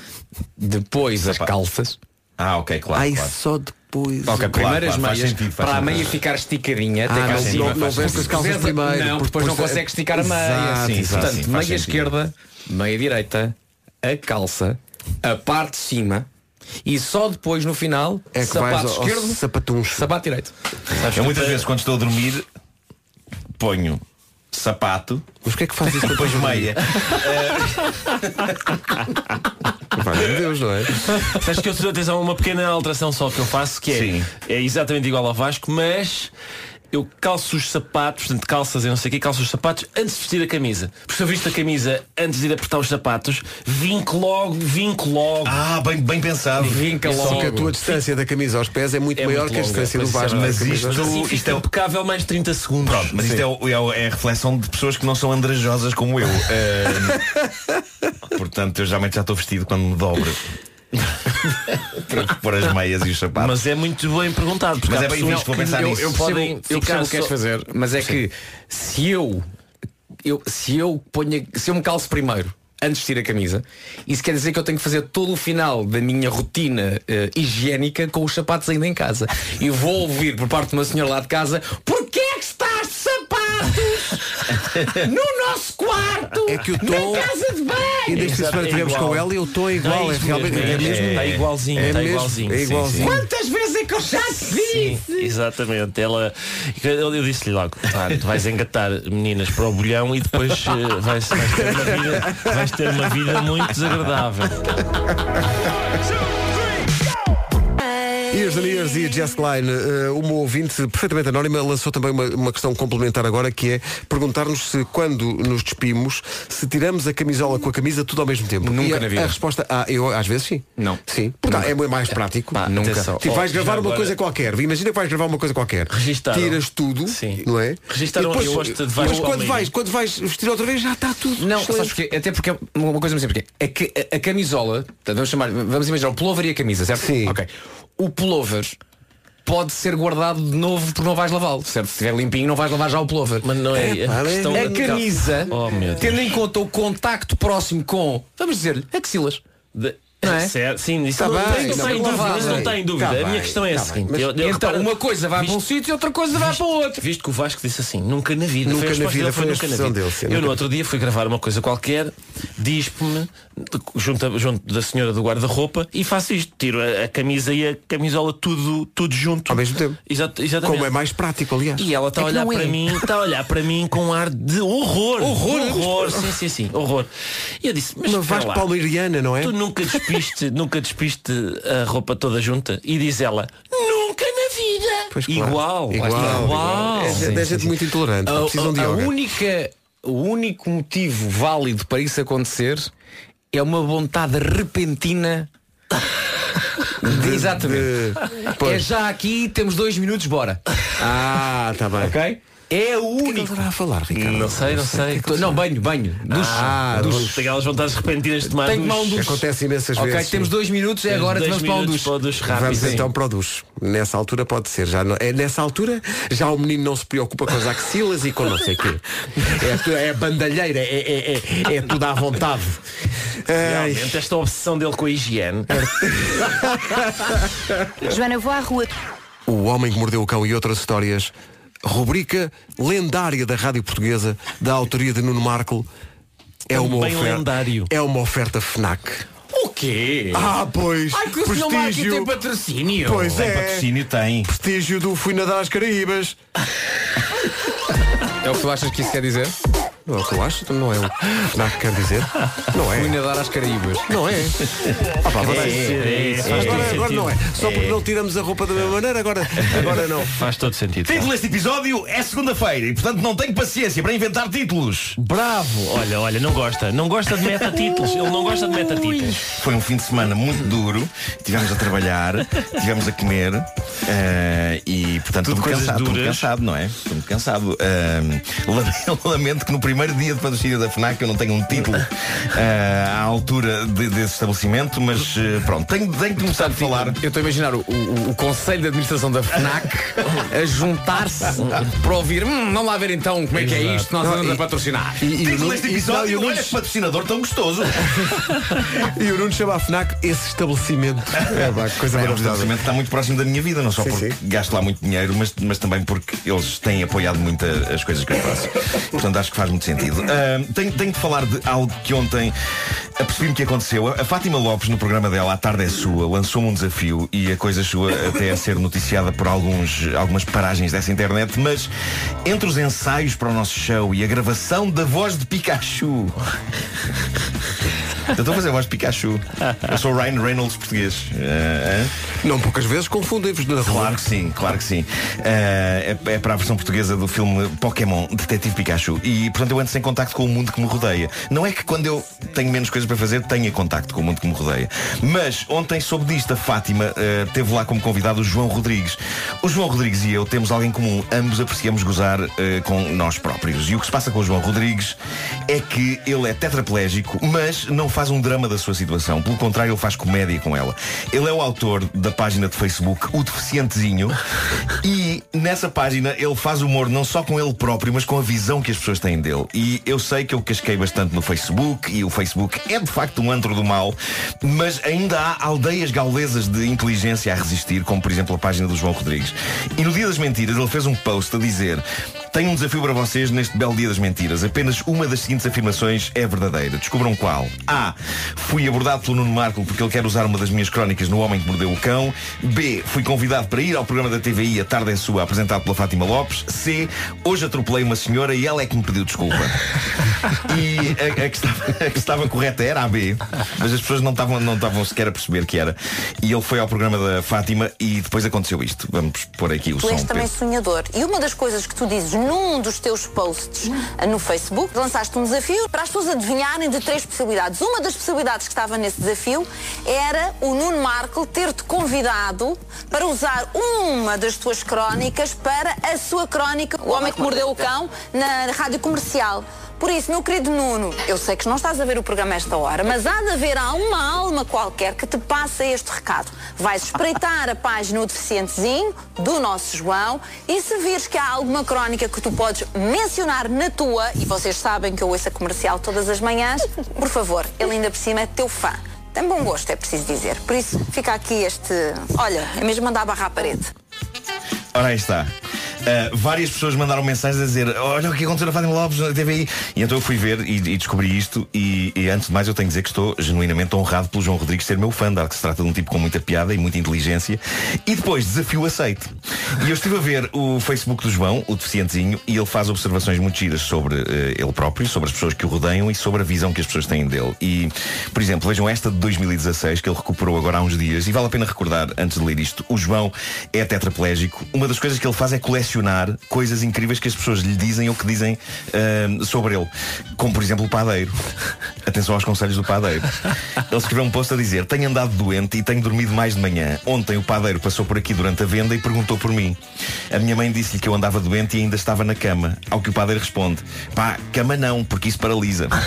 depois as calças. Ah, ok, claro. Ai, claro. só depois. Ok, primeiro as meias, para a meia ficar esticadinha Ah, não, não, não Faz veste as calças primeiro, Não, depois não consegue esticar a meia. Sim, Portanto, meia esquerda, meia direita, a calça, a parte de cima e só depois no final, É que sapato esquerdo, sapatuncho. sapato direito. Eu muitas vezes quando estou a dormir ponho sapato, Mas o que é que faz isso depois meia. Valha Deus, não é? Sabes que eu atenção, uma pequena alteração só que eu faço que é, Sim. é exatamente igual ao Vasco, mas eu calço os sapatos, portanto calças e não sei o que, calço os sapatos antes de vestir a camisa. Porque se eu visto a camisa antes de ir apertar os sapatos, vinco logo, vinco logo. Ah, bem, bem pensado. Vinca Só que a logo. tua distância da camisa aos pés é muito É maior muito que a longa, distância do Vasco. é, mas isto- Mas assim isto é o- impecável mais 30 segundos. Pronto, mas isto é, é é a reflexão de pessoas que não são andrajosas como eu. Ahm, portanto, eu geralmente já estou vestido quando me dobro. para pôr as meias e os sapatos. Mas é muito bem perguntado. Porque Mas é bem visto, vou pensar eu, nisso. eu percebo, podem eu percebo o que queres fazer, mas é que se eu, eu se eu ponho se eu me calço primeiro antes de vestir a camisa, isso quer dizer que eu tenho que fazer todo o final da minha rotina eh, higiênica com os sapatos ainda em casa. E vou ouvir por parte de uma senhora lá de casa, porquê é que estás de sapatos no nosso quarto? É que o tom- Na casa de banho! E desde que a Exato, semana é tivemos igual. com ela e o tom é igual. É, isso realmente é, é, mesmo. Está igualzinho, é igualzinho. É igualzinho. Quantas vezes é que eu já te Sim, disse? exatamente. Ela, eu, eu disse-lhe logo, "Tá, tu vais engatar meninas para o bolhão e depois eh, vais, vais ter uma vida, vais ter uma vida muito desagradável. Years and Years e Jess Klein, eh, uma ouvinte perfeitamente anónima, lançou também uma, uma questão complementar agora que é perguntar-nos se quando nos despimos, se tiramos a camisola com a camisa tudo ao mesmo tempo. Nunca a, na vida. A resposta, ah, eu às vezes sim. Não. Sim. Porque é mais prático. Pá, Nunca. atenção. Tipo, vais gravar uma agora- coisa qualquer. Imagina que vais gravar uma coisa qualquer. Registaram. Tiras tudo, Sim. não é? Registaram depois, a resposta de depois Vasco quando vais, quando vais vestir outra vez já está tudo. Não, excelente. sabes porquê? Até porque é uma coisa muito simples. É que a, a camisola, portanto, vamos chamar, vamos imaginar o pullover e a camisa, certo? Sim. Ok. O pullover pode ser guardado de novo porque não vais lavá-lo, certo? Se estiver limpinho não vais lavar já o pullover. Mas não é, É, a questão a da- camisa, Oh, tendo em conta o contacto próximo com, vamos dizer, axilas. De- Não é? Certo, sim, isso Tá não, bem, isso não não, está em mas dúvida. tá Isso não bem. está em dúvida. Tá a minha questão é a tá bem. seguinte. Mas eu- eu- Então, repara- uma coisa vai para um sítio e outra coisa vai para o outro. Visto que o Vasco disse assim, nunca na vida. Nunca foi a na vida dele, foi a nunca na vida. dele, sim, Eu nunca. no outro dia fui gravar uma coisa qualquer, diz-me, junto, junto da senhora do guarda-roupa, e faço isto. Tiro a, a camisa e a camisola tudo, tudo junto. Ao mesmo tempo. Exato, exatamente. Como é mais prático, aliás. E ela está É a olhar não é. para mim, está a olhar para mim com um ar de horror. Horror? Horror, sim, sim, sim, horror. E eu disse, mas Uma Vasco lá, Palmeiriana, não é? Tu nunca despiste, nunca despiste a roupa toda junta? E diz ela, nunca na vida. Pois, claro. igual, Igual. igual. É, é, é gente muito intolerante. A, Precisam de a- a yoga. única, o único motivo válido para isso acontecer é uma vontade repentina de, exatamente. de- É já aqui, temos dois minutos, bora. Ah, está bem. Ok? É o O que é que ele único. estará a falar, Ricardo? Não sei, não sei. Não, banho, banho. Duche. Ah, Dos, duche. aquelas vontades repentinas de tomar Tem que tomar um duche. duche. Acontece imensas Ok, vezes. temos sim. dois minutos, é agora dois vamos para minutos duche. para o duche rápido. Vamos sim. então para o duche. Nessa altura pode ser. Já não- é, nessa altura já o menino não se preocupa com as axilas e com não sei o quê. É, é bandalheira, é, é, é, é tudo à vontade. Ai, Realmente, esta obsessão dele com a higiene. Joana, vou à rua. o Homem que Mordeu o Cão e outras histórias. Rubrica lendária da Rádio Portuguesa, da autoria de Nuno Marco. É uma Também oferta. lendário. É uma oferta FNAC. O quê? Ah, pois. Ai, que o senhor tem patrocínio. Pois Tem é. patrocínio, tem. Prestígio do Fui Nadar às Caraíbas. É o que tu achas que isso quer dizer? Não é o que eu acho, não é o que FNAC quer dizer. Não Fui é. nadar às Caraíbas. Não é. Ah, pá, É, é, todo Agora, agora não é. Só porque não tiramos a roupa da mesma maneira, agora, agora não. Faz todo sentido. Título deste episódio é segunda-feira e portanto não tenho paciência para inventar títulos. Bravo! Olha, olha, não gosta. Não gosta de meta-títulos. Ele não gosta de meta-títulos. Foi um fim de semana muito duro. Tivemos a trabalhar, tivemos a comer eh, e portanto Tudo estou cansado, estou muito duras. cansado, não é? Estou muito cansado. Eh, lamento, lamento que no primeiro dia de patrocínio da FNAC eu não tenho um título eh, à altura de- desse estabelecimento, mas eh, pronto, tenho, tenho que começar a falar. Eu estou a imaginar o, o- o Conselho de Administração da FNAC a juntar-se para ouvir. Hum, vamos lá ver então como é que é isto. Nós Não, andamos e- a patrocinar. E, e o Título deste não, episódio, o Nuno- olha que patrocinador tão gostoso. e o Nuno chama a FNAC esse estabelecimento. É, pá, coisa É maravilhosa. estabelecimento está muito próximo da minha vida, não só Sim, porque sim. gasto lá muito dinheiro, mas, mas também porque eles têm apoiado muito as coisas que eu faço. Portanto, acho que faz muito sentido. Ah, tenho, tenho de falar de algo que ontem apercebi-me que aconteceu. A Fátima Lopes, no programa dela, A Tarde é Sua, lançou-me um desafio e a coisa sua até a ser noticiada por alguns, algumas paragens dessa internet, mas entre os ensaios para o nosso show e a gravação da voz de Pikachu. Eu estou a fazer voz de Pikachu. Eu sou o Ryan Reynolds português. Ah, ah. Não poucas vezes confundem-vos na rua. Claro que sim, claro que sim. Eh, é, é para a versão portuguesa do filme Pokémon Detetive Pikachu. E portanto eu ando sem contacto com o mundo que me rodeia. Não é que quando eu tenho menos coisas para fazer, tenha contacto com o mundo que me rodeia. Mas ontem soube disto, a Fátima teve lá como convidado o João Rodrigues. O João Rodrigues e eu temos algo em comum. Ambos apreciamos gozar com nós próprios. E o que se passa com o João Rodrigues é que ele é tetraplégico, mas não faz um drama da sua situação. Pelo contrário, ele faz comédia com ela. Ele é o autor da página de Facebook O Deficientezinho e nessa página ele faz humor não só com ele próprio, mas com a visão que as pessoas têm dele. E eu sei que eu casquei bastante no Facebook e o Facebook é de facto um antro do mal, mas ainda há aldeias gaulesas de inteligência a resistir, como por exemplo a página do João Rodrigues. E no Dia das Mentiras ele fez um post a dizer tenho um desafio para vocês neste belo dia das mentiras. Apenas uma das seguintes afirmações é verdadeira. Descubram qual. A. Fui abordado pelo Nuno Marco porque ele quer usar uma das minhas crónicas no Homem que Mordeu o Cão. B. Fui convidado para ir ao programa da TVI A Tarde é Sua, apresentado pela Fátima Lopes. C. Hoje atropelei uma senhora e ela é que me pediu desculpa. E a, a que estava, a que estava correta era a B, mas as pessoas não estavam, não estavam sequer a perceber que era. E ele foi ao programa da Fátima e depois aconteceu isto. Vamos pôr aqui o Tu som. és também Pedro. sonhador. E uma das coisas que tu dizes num dos teus posts eh, no Facebook, lançaste um desafio para as pessoas adivinharem de três possibilidades. Uma das possibilidades que estava nesse desafio era o Nuno Marco ter-te convidado para usar uma das tuas crónicas para a sua crónica O Homem que Mordeu o Cão na rádio comercial. Por isso, meu querido Nuno, eu sei que não estás a ver o programa esta hora, mas há de haver uma alma qualquer que te passa este recado. Vais espreitar a página O Deficientezinho do nosso João e se vires que há alguma crónica que tu podes mencionar na tua, e vocês sabem que eu ouço a comercial todas as manhãs, por favor, ele ainda por cima é teu fã. tem bom gosto, é preciso dizer. Por isso fica aqui este. Olha, é mesmo mandar barra à parede. Ora aí está. Uh, várias pessoas mandaram mensagens a dizer Olha o que aconteceu na Fátima Lopes na TVI E então eu fui ver e, e descobri isto e, e antes de mais eu tenho que dizer que estou genuinamente honrado Pelo João Rodrigues ser meu fã Dado que se trata de um tipo com muita piada e muita inteligência. E depois desafio aceito E eu estive a ver o Facebook do João O deficientezinho E ele faz observações muito giras sobre uh, ele próprio Sobre as pessoas que o rodeiam E sobre a visão que as pessoas têm dele. E, por exemplo, vejam esta de 2016 Que ele recuperou agora há uns dias E vale a pena recordar, antes de ler isto O João é tetraplégico. Uma das coisas que ele faz é colecionar coisas incríveis que as pessoas lhe dizem ou que dizem uh, sobre ele. Como, por exemplo, o padeiro. Atenção aos conselhos do padeiro. Ele escreveu um post a dizer Tenho andado doente e tenho dormido mais de manhã. Ontem o padeiro passou por aqui durante a venda e perguntou por mim. A minha mãe disse-lhe que eu andava doente e ainda estava na cama. Ao que o padeiro responde Pá, cama não, porque isso paralisa.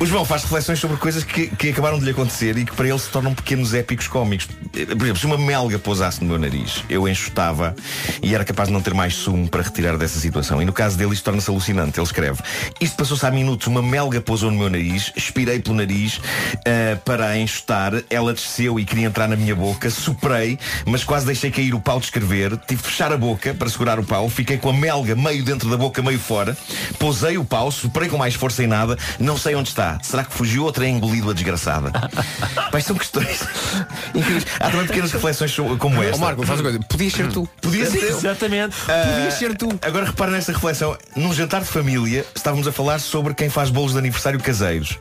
O João faz reflexões sobre coisas que, que acabaram de lhe acontecer e que para ele se tornam pequenos épicos cómicos. Por exemplo, se uma melga no meu nariz, eu enxutava e era capaz de não ter mais sumo para retirar dessa situação. E no caso dele isto torna-se alucinante. Ele escreve, isto passou-se há minutos, uma melga pousou no meu nariz, expirei pelo nariz uh, para a enxutar, ela desceu e queria entrar na minha boca, soprei, mas quase deixei cair o pau de escrever, tive de fechar a boca para segurar o pau, fiquei com a melga meio dentro da boca, meio fora, pousei o pau, soprei com mais força em nada, não sei onde está. Será que fugiu ou terei engolido a desgraçada? Pai, são questões incríveis. Há também pequenas reflexões so- como esta. Ó Marco, faz uma coisa. Podias ser tu. Podia ser eu. Exatamente. Ah, Podias ser tu. Agora repara nesta reflexão. Num jantar de família, estávamos a falar sobre quem faz bolos de aniversário caseiros.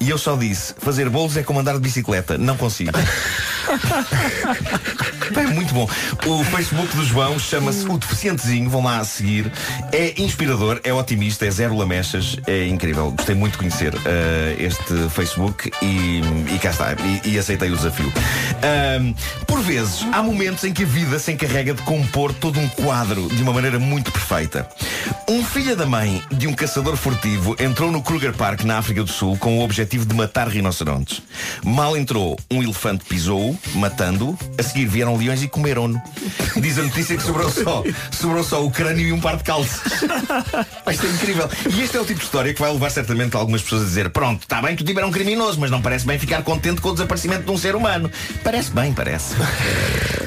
E eu só disse, fazer bolos é como andar de bicicleta. Não consigo. É muito bom. O Facebook do João chama-se O Deficientezinho. Vão lá a seguir. É inspirador, é otimista, é zero lamechas. É incrível. Gostei muito de conhecer eh, este Facebook e, e cá está. E, e aceitei o desafio. Por vezes, há momentos em que a vida se encarrega de compor todo um quadro de uma maneira muito perfeita. Um filho da mãe de um caçador furtivo entrou no Kruger Park na África do Sul com o objetivo de matar rinocerontes. Mal entrou, um elefante pisou-o, matando-o. A seguir vieram leões e comeram-no. Diz a notícia que sobrou só, sobrou só o crânio e um par de calças. Isto é incrível. E este é o tipo de história que vai levar certamente algumas pessoas a dizer Pronto, está bem que o tipo era um criminoso, mas não parece bem ficar contente com o desaparecimento de um ser humano. Parece bem, parece.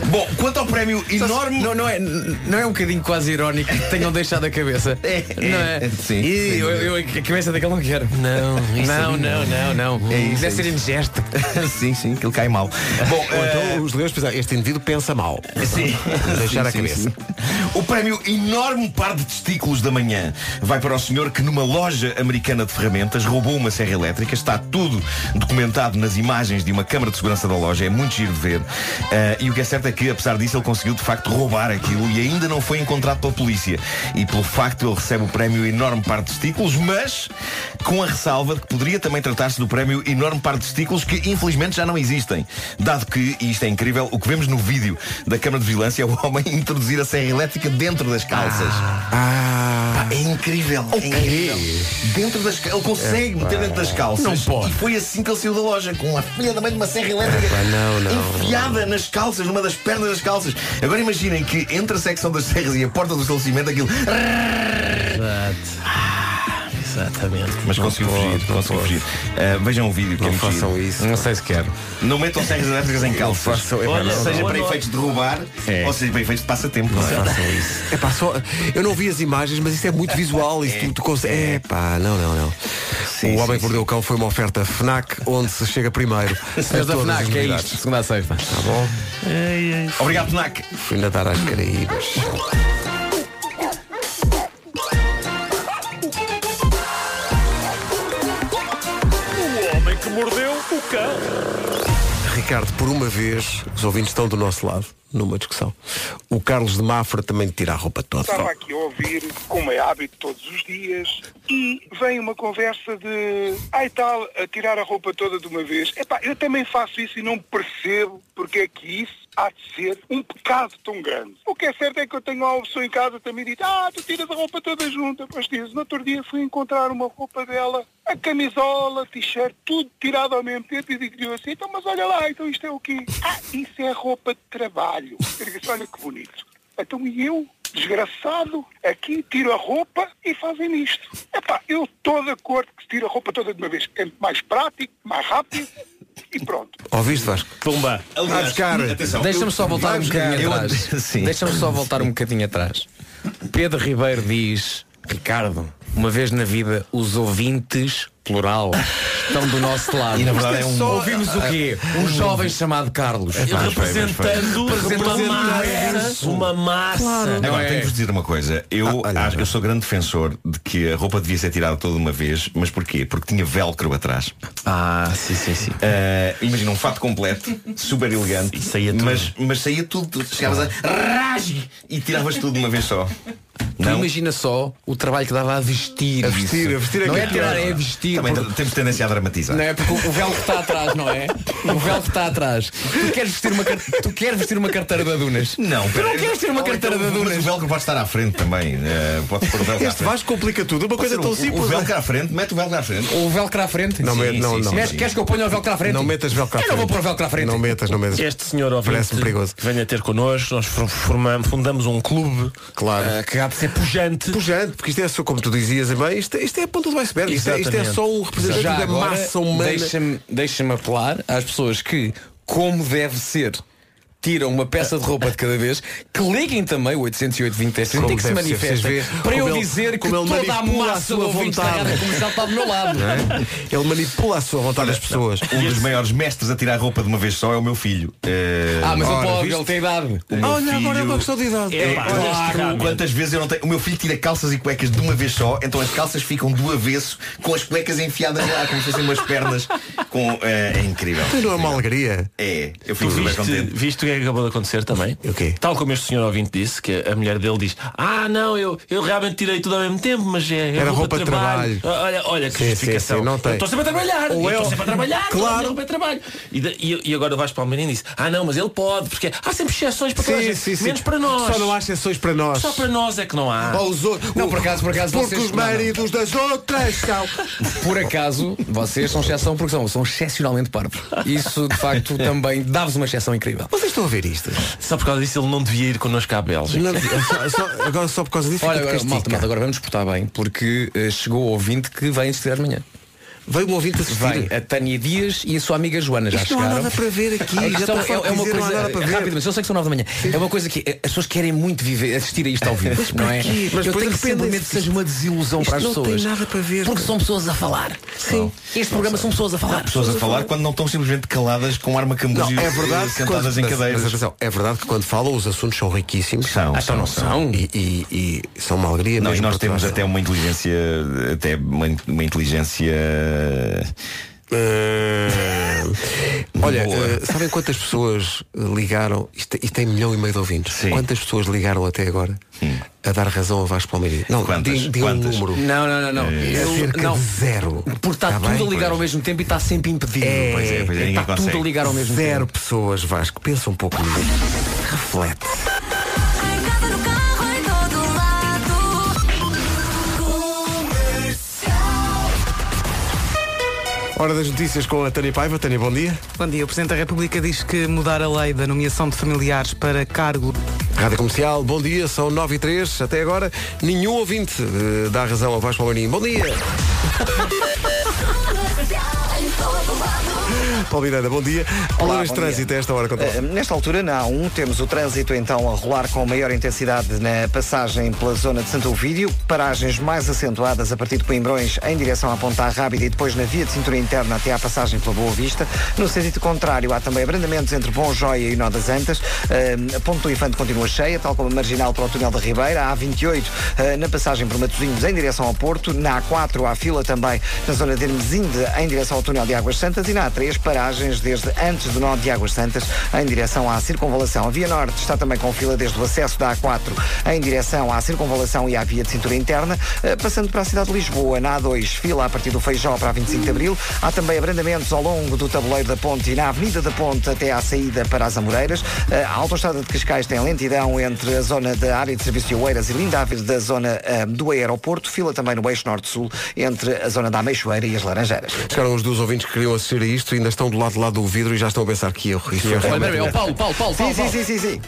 Bom, quanto ao prémio enorme... Não, não, é, não é um bocadinho quase irónico que tenham deixado a cabeça? É, não é, é? é, sim, E sem eu, eu, a cabeça daquele não quero. Não, isso Não, aí não, não, não. É isso, Deve é ser indigesto. sim, sim, aquilo cai mal. Bom, Ou eh, então os leões pensaram, este indivíduo pensa mal. Sim. Deixar Sim, a sim, cabeça. sim. O prémio enorme par de testículos da manhã vai para o senhor que numa loja americana de ferramentas roubou uma serra elétrica. Está tudo documentado nas imagens de uma câmara de segurança da loja. É muito giro de ver. Ah, e o que é certo é que, apesar disso, ele conseguiu de facto roubar aquilo e ainda não foi encontrado pela polícia. E pelo facto ele recebe o prémio enorme par de testículos, mas com a ressalva de que poderia também tratar-se do prémio enorme par de testículos que infelizmente já não existem. Dado que, e isto é incrível, o que vemos no vídeo da câmara de vigilância é o homem introduzir a serra elétrica dentro das calças. Ah, Pá, é incrível. É incrível. Dentro das Ele consegue meter dentro das calças. Não pode. E foi assim que ele saiu da loja, com a filha da mãe de uma serra elétrica Pá, não, não. enfiada nas calças, numa das pernas das calças. Agora imaginem que entre a secção das serras e a porta do estabelecimento aquilo. Exatamente. Mas conseguiu fugir, conseguiu fugir. Ah, vejam o vídeo que é não muito façam giro. isso. Não sei se quero. Não metam serras elétricas em calças. façam- Olha, não, seja não. para efeitos de roubar, É. ou seja para efeitos de passatempo. não é? É pá, só, eu não vi as imagens, mas isso é muito visual. Isso tu, tu consegue. É pá, não, não, não. Sim, o Homem que Mordeu o Cão foi uma oferta FNAC, onde se chega primeiro. Senhores da FNAC, é isto, segunda a sexta. Tá bom? Obrigado, Penac. Fui nadar às Caraíbas. Ricardo, por uma vez, os ouvintes estão do nosso lado, numa discussão. O Carlos de Mafra também tira a roupa toda. Estava aqui a ouvir, como é hábito todos os dias, e vem uma conversa de, ai tal, a tirar a roupa toda de uma vez. Epá, eu também faço isso e não percebo porque é que isso há de ser um pecado tão grande. O que é certo é que eu tenho uma pessoa em casa também diz, ah, tu tiras a roupa toda junta. Pois diz, no outro dia fui encontrar uma roupa dela, a camisola, t-shirt, tudo tirado ao mesmo tempo e digo-lhe assim, então mas olha lá, então isto é o quê? Ah, isso é roupa de trabalho. Eu digo assim, olha que bonito. Então e eu? desgraçado, aqui tiro a roupa e fazem isto. Epá, eu estou de acordo que se tira a roupa toda de uma vez. É mais prático, mais rápido e pronto. Ouviste, Vasco? Pumba. Vai buscar. atenção, Deixa-me eu- só voltar um bocadinho Eu- atrás. Sim. Deixa-me só voltar um bocadinho atrás. Pedro Ribeiro diz, Ricardo, uma vez na vida os ouvintes, plural, estão do nosso lado. E na verdade é um- Ouvimos o quê? Um jovem chamado Carlos. representando uma massa. Uma massa. Não Agora, é? tenho que vos dizer uma coisa. Eu, Ah, olha, acho, eu sou grande defensor de que a roupa devia ser tirada toda de uma vez, mas porquê? Porque tinha velcro atrás. Ah, sim, sim, sim. Ah, imagina um fato completo, super elegante, E saía tudo. Mas, mas saía tudo, tu chegavas a rasgue e tiravas tudo de uma vez só. Tu imagina só o trabalho que dava a vestir. A vestir, isso. a vestir é Não que é é tirar, é vestir. Também porque- temos tendência a dramatizar. Não é porque o véu que está atrás, não é? O véu que está atrás. Tu queres vestir uma, car- tu queres vestir uma carteira da Dunas? Não, Tu não queres ter uma carteira da Mas o velcro pode estar à frente também. Uh, pode pôr o velcro Este frente. Vasco complica tudo. Uma coisa tão o- simples. O velcro à frente, mete o velcro à frente. O velcro à frente? Não, Sim, mete, não, sim, não. sim, Queres, queres que eu ponha o velcro à frente? Não metas velcro à Eu não vou frente. pôr o velcro à frente. Não metas, não metas. Este senhor ouvinte Parece-me perigoso. que venha ter connosco, nós fundamos um clube Claro. eh, que há de ser pujante. Pujante, porque isto é só, como tu dizias bem, isto, é- isto é a ponta do iceberg. Isto, é- isto é só um representante da massa humana. deixa-me deixa apelar às pessoas que, como deve ser, tiram uma peça de roupa de cada vez, que liguem também o 808 20 10 30 e Como que se manifestem veem para eu ele- dizer que ele toda a massa sua do ouvinte da vontade. rádio comercial está do meu lado. é? Ele manipula a sua vontade das pessoas. Um dos maiores mestres a tirar roupa de uma vez só é o meu filho. Uh, Ah, mas ele Ora, pode, viste? ele tem idade. meu Olha, agora é filho- uma questão de idade. É, claro, quantas vezes eu não tenho. O meu filho tira calças e cuecas de uma vez só, então as calças ficam do avesso com as cuecas enfiadas lá, como se fossem umas pernas. Com, eh, é incrível. Não é uma alegria. É, eu fico super contente. viste o que é que acabou de acontecer também? O quê? Tal como este senhor ouvinte disse, que a mulher dele diz Ah, não, eu, eu realmente tirei tudo ao mesmo tempo, mas é, é Era roupa de trabalho. Ah, Olha, olha que Sim, sim, justificação. sim, não tem. Eu Estou sempre a trabalhar, Ou eu é estou o- sempre a trabalhar, Claro. roupa de trabalho. E, e, e agora o Vasco Palmeirinho disse Ah, não, mas ele pode, porque há sempre exceções para toda Sim, gente, sim, sim. menos para nós. Só não há exceções para nós. Só para nós é que não há. Ou os outros. Não, por acaso, por acaso, Porque vocês- os não, não. maridos das outras são. Por acaso, vocês são exceção porque são, são excepcionalmente parvos. Isso, de facto, também dá-vos uma exceção incrível. Vocês estão a ver isto? Só por causa disso ele não devia ir connosco à Bélgica. Não, só- só- agora só por causa disso Olha, fica de agora, malta, malta, agora vamos portar bem, porque eh, chegou o ouvinte que vai assistir amanhã. Veio um ouvinte assistir. Vem a Tânia Dias e a sua amiga Joana já Isto não há chegaram. nada para ver aqui. A Já questão está é, é uma dizer, não há coisa nada para ver. rápida, mas eu sei que são nove da manhã. É uma coisa que as pessoas querem muito viver, assistir a isto ao vivo, não é? Mas eu tenho sempre medo que seja uma desilusão para as não tem pessoas. nada para ver. Porque são pessoas a falar. Sim. Este programa são pessoas a falar. Pessoas a falar quando não estão simplesmente caladas com arma Não, cambúzio é verdade sentadas quando, em mas- cadeiras. mas atenção, é verdade que quando falam os assuntos são riquíssimos. São, Ah, então não são. E, e- e são uma alegria Não, e nós temos até uma inteligência, até uma, uma inteligência. Ah, olha, eh, sabem quantas pessoas eh, ligaram? Isto, isto tem milhão e meio de ouvintes. Sim. Hum. Quantas pessoas ligaram até agora a dar razão a Vasco Palmeirinho? Não, Quantas? diga diga um Quantas? número. Não, não, não, não. É Eu- cerca não. de zero. Porque está Tá tudo bem? a ligar Pois. ao mesmo tempo e está sempre impedido. É, Pois é, pois é, está tudo consegue. a ligar ao mesmo Zero tempo. pessoas, Vasco. Pensa um pouco nisso. Reflete. Hora das notícias com a Tânia Paiva. Tânia, bom dia. Bom dia. O Presidente da República diz que mudar a lei da nomeação de familiares para cargo Rádio Comercial, bom dia, são 9 e 3 Até agora, nenhum ouvinte eh, dá razão ao Vasco Palmeirinho. Bom dia! Paulo Miranda, bom dia. Problemas de trânsito a esta hora. Conta lá. Eh, Nesta altura, na A1, temos o trânsito então a rolar com maior intensidade na passagem pela zona de Santo Ovídio, paragens mais acentuadas a partir de Coimbrões em direção à Ponta Rábida e depois na via de cintura interna até à passagem pela Boa Vista. No sentido contrário, há também abrandamentos entre Bom Joia e Nó das Antas. Eh, A Ponte do Infante continua cheia, tal como a marginal para o túnel da Ribeira. A A28 eh, na passagem por Matosinhos em direção ao Porto. Na A4 há fila também na zona de Hermesinde em direção ao túnel de Águas Santas e na A3 paragens desde antes do nó de Águas Santas em direção à circunvalação. A Via Norte está também com fila desde o acesso da A4 em direção à circunvalação e à via de cintura interna, eh, passando para a cidade de Lisboa. Na A2, fila a partir do Feijó para a 25 de Abril. Há também abrandamentos ao longo do tabuleiro da Ponte e na Avenida da Ponte até à saída para as Amoreiras. Eh, A autoestrada de Cascais tem lentidão entre a zona da área de serviço de Oeiras e Lindávio da zona eh, do aeroporto. Fila também no eixo norte-sul entre a zona da Ameixoeira e as Laranjeiras. Chegaram os dos ouvintes que queriam assistir a isto, ainda estão do lado de lá do vidro e já estão a pensar que erro. Isto é Olha, realmente- peraí, ó, Paulo, Paulo, Paulo, Sim, Paulo. sim, Paulo. sim, sim, sim.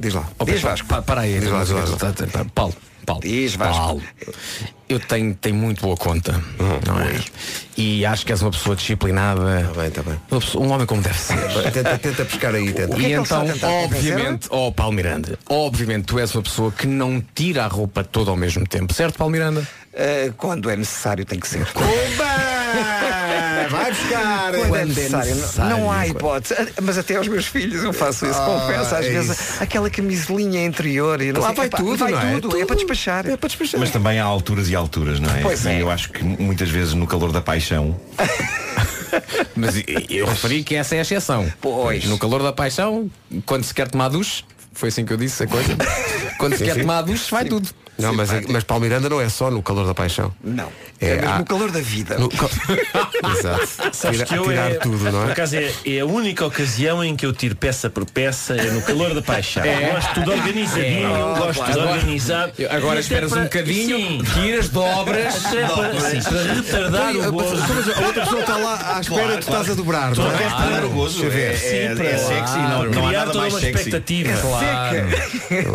Diz lá. Oh, Diz Vasco. pa- Para aí, Diz lá, diz lá, diz lá. tá- tá- tá- Paulo, Paulo. Diz Vasco. Paulo. Eu tenho, tenho muito boa conta, Hum, não é? E acho que és uma pessoa disciplinada. Está bem, está bem. Pessoa- um homem como deve ser. Tenta, tenta pescar aí, tenta. é E está então, obviamente, oh Paulo Miranda, obviamente tu és uma pessoa que não tira a roupa toda ao mesmo tempo, certo, Paulo Miranda? Uh, quando é necessário tem que ser. Oba! Vai buscar! Quando é necessário, não- não há hipótese. Mas até aos meus filhos eu faço isso, Ah, confesso. Às é vezes isso. aquela camisolinha interior e não Lá sei, vai epá, tudo, vai não é? tudo, é para despachar. É para despachar. Mas também há alturas e alturas, não é? Pois é. eu acho que muitas vezes no calor da paixão Mas eu referi que essa é a exceção. Pois. No calor da paixão, quando se quer tomar duche, foi assim que eu disse a coisa. Quando se quer tomar duche, vai tudo. Não, mas, mas Paulo Miranda não é só no calor da paixão. Não. É, É, mesmo há- no calor da vida. No Exato. Sabes Tira- que eu tirar é, tudo, não Por é? acaso é, é a única ocasião em que eu tiro peça por peça, é no calor da paixão. Gosto tudo organizadinho, É. gosto tudo organizado. Eu- Agora esperas para- um bocadinho, Sim. tiras, dobras. Até para, sim, para retardar o gozo. A outra pessoa está lá à espera Claro, e tu estás a dobrar, é? queres Dar o gozo. É, é, Sim, é para- sexy, não, não há Criar nada mais sexy. expectativa. Claro.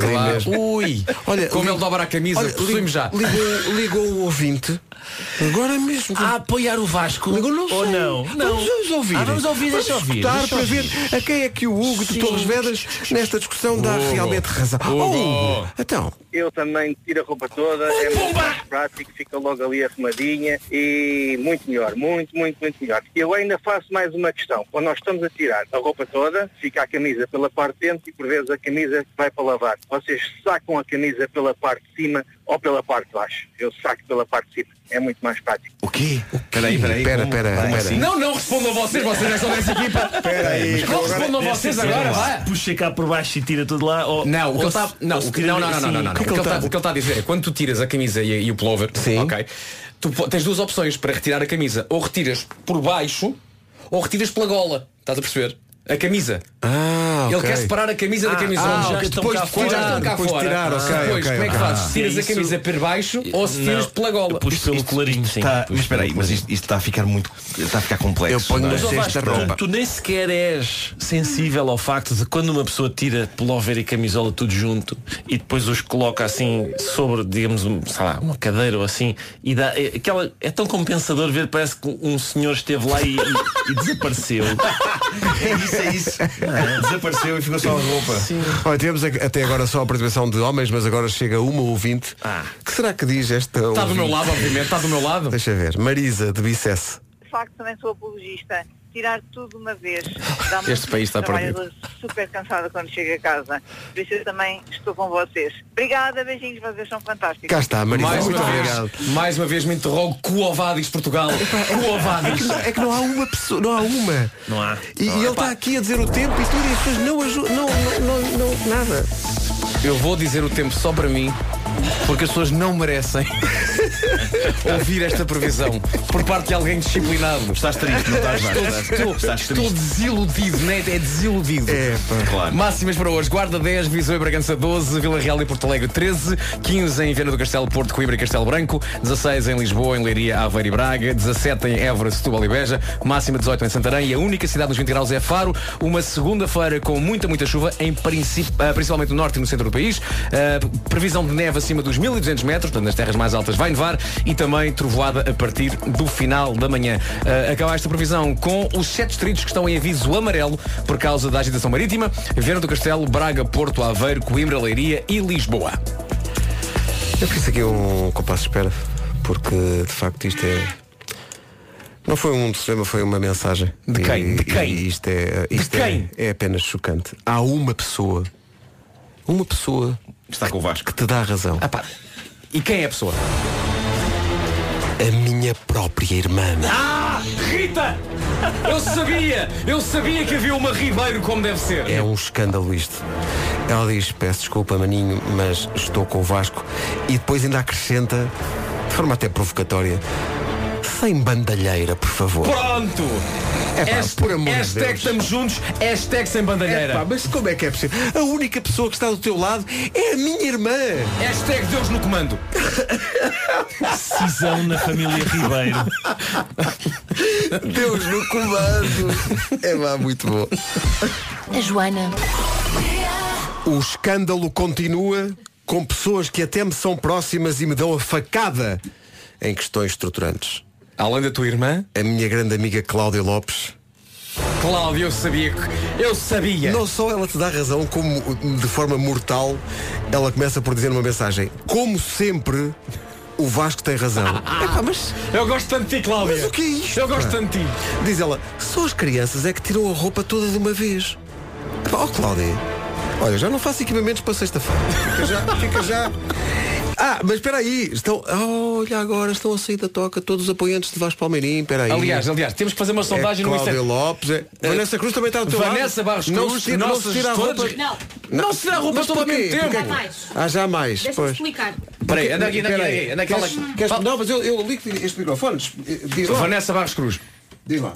Ali mesmo. Ui, Olha, como ele dobra a camisa, Olha, possuímos já. Ligou, ligou o ouvinte. Agora mesmo. A apoiar o Vasco? Ligou, não Ou sei. não? não. Vamos, vamos ouvir. Ah, vamos ouvir, deixa Vamos ouvir. escutar deixa para ouvir. ver a quem é que o Hugo de Sim. Torres Vedras nesta discussão dá Hugo. realmente razão. Hugo. Oh, Hugo. Então, Eu também tiro a roupa toda, é muito mais prático, fica logo ali arrumadinha e muito melhor, muito, muito, muito melhor. Eu ainda faço mais uma questão. Quando nós estamos a tirar a roupa toda, fica a camisa pela parte de dentro e por vezes a camisa vai para lavar. Vocês sacam a camisa pela parte de cima ou pela parte de baixo? Eu saco pela parte de cima. É muito mais prático. O quê? Peraí, peraí. Espera, como- espera, como espera. assim? Não, não respondam vocês, vocês já são dessa equipa. espera aí. Não respondam vocês agora, vai. Puxa cá por baixo e tira tudo lá. Ou, Não, o que ele está. Não, não, não, não, assim, não, O que ele está- que ele está a dizer é quando tu tiras a camisa e, e o pullover, Sim. ok, tu tens duas opções para retirar a camisa. Ou retiras por baixo ou retiras pela gola. Estás a perceber? A camisa. Ah, Ele ok. quer separar a camisa da camisola. ah, já ok, estão depois cá de fora. tirar, já estão cá depois de fora. tirar, ok, Depois, como é que fazes? Ah, Tiras a camisa por baixo ou se tiras pela gola? pus pelo colarinho, sim. Está, Pus mas espera aí, mas isto, isto está a ficar muito. Está a ficar complexo. Eu ponho não é? Cesta roupa. tu, tu nem sequer és sensível ao facto de quando uma pessoa tira pullover e camisola tudo junto e depois os coloca assim sobre, digamos, um, sei lá, uma cadeira ou assim e dá, é, aquela, é tão compensador ver, parece que um senhor esteve lá e, e- e desapareceu. É isso, é isso. Desapareceu e ficou só a roupa. Olha, tivemos até agora só a participação de homens, mas agora chega uma ouvinte. Ah. Que será que diz esta Está do meu ouvinte? lado, obviamente, está do meu lado. Deixa ver. Marisa, de Bicesse. De facto, também sou apologista. Tirar tudo de uma vez. Este país está perdido. super cansada quando chego a casa. Por isso eu também estou com vocês. Obrigada, beijinhos, vocês são fantásticos. Cá está, Marisa. Mais muito uma, obrigado. vez, mais uma vez me interrogo Coovadis Portugal. É que, Coovadis. não, é que não há uma pessoa, não há uma. Não há. E, e ele está aqui a dizer o tempo e tudo e as pessoas não ajudam, não, não, não, não, nada. Eu vou dizer o tempo só para mim, porque as pessoas não merecem ouvir esta previsão por parte de alguém disciplinado. Estás triste, não estás Vasco? Estou, Estás estou desiludido, né? É desiludido. É. Claro. Máximas para hoje. Guarda 10, Viseu e Bragança 12, Vila Real e Porto Alegre 13, 15 em Viana do Castelo, Porto, Coimbra e Castelo Branco, 16 em Lisboa, em Leiria, Aveiro e Braga, 17 em Évora, Setúbal e Beja, máxima 18 em Santarém e a única cidade nos 20 graus é Faro. Uma segunda-feira com muita, muita chuva, em princípio, ah, principalmente no norte e no centro do país. Ah, previsão de neve acima dos 1200 metros, portanto nas terras mais altas vai nevar e também trovoada a partir do final da manhã. Ah, acaba esta previsão com os sete distritos que estão em aviso amarelo por causa da agitação marítima, Viana do Castelo, Braga, Porto, Aveiro, Coimbra, Leiria e Lisboa. Eu fiz aqui um compasso de espera, porque de facto isto é. Não foi um telefonema, foi uma mensagem. De quem? E, De quem? e isto é, isto quem? É, é apenas chocante. Há uma pessoa, uma pessoa Está com o Vasco. que te dá razão. Ah, pá. E quem é a pessoa? A minha própria irmã. Ah, Rita! Eu sabia! Eu sabia que havia uma Ribeiro como deve ser. É um escândalo isto. Ela diz, peço desculpa, maninho, mas estou com o Vasco. E depois ainda acrescenta, de forma até provocatória, sem bandalheira, por favor. Pronto! É pá, Hasht- por amor de hashtag Deus. estamos juntos, hashtag sem bandalheira. Epá, mas como é que é possível? A única pessoa que está do teu lado é a minha irmã. Hashtag Deus no comando. Cisão na família Ribeiro. Deus no comando. É lá muito bom. A Joana. O escândalo continua com pessoas que até me são próximas e me dão a facada em questões estruturantes. Além da tua irmã? A minha grande amiga Cláudia Lopes. Cláudio, eu sabia que. Eu sabia! Não só ela te dá razão, como de forma mortal, ela começa por dizer numa mensagem, como sempre, o Vasco tem razão. Epá, mas Eu gosto tanto de ti, Cláudia. Mas o que é isto? Eu gosto pá? tanto de ti. Diz ela, só as crianças é que tiram a roupa toda de uma vez. Ó Cláudia, olha, já não faço equipamentos para sexta-feira. Fica já, fica já. Ah, mas espera aí, estão. olha agora, estão a sair da toca todos os apoiantes de Vasco Palmeirim, espera aí. Aliás, aliás, temos que fazer uma sondagem é no Instagram. Lopes, é... Vanessa Cruz também está do teu Vanessa lado. Barros não Cruz, se tira, não se tira a roupa. Não. Não se tira a roupa toda ao mesmo tempo. Porquê? mais. Ah, já mais. Deixa-me pois. explicar. Peraí, anda aqui, anda aqui, Espera aí. anda aqui, anda aqui. Queres- queres- Não, mas eu, eu ligo este microfone. Vanessa Barros Cruz.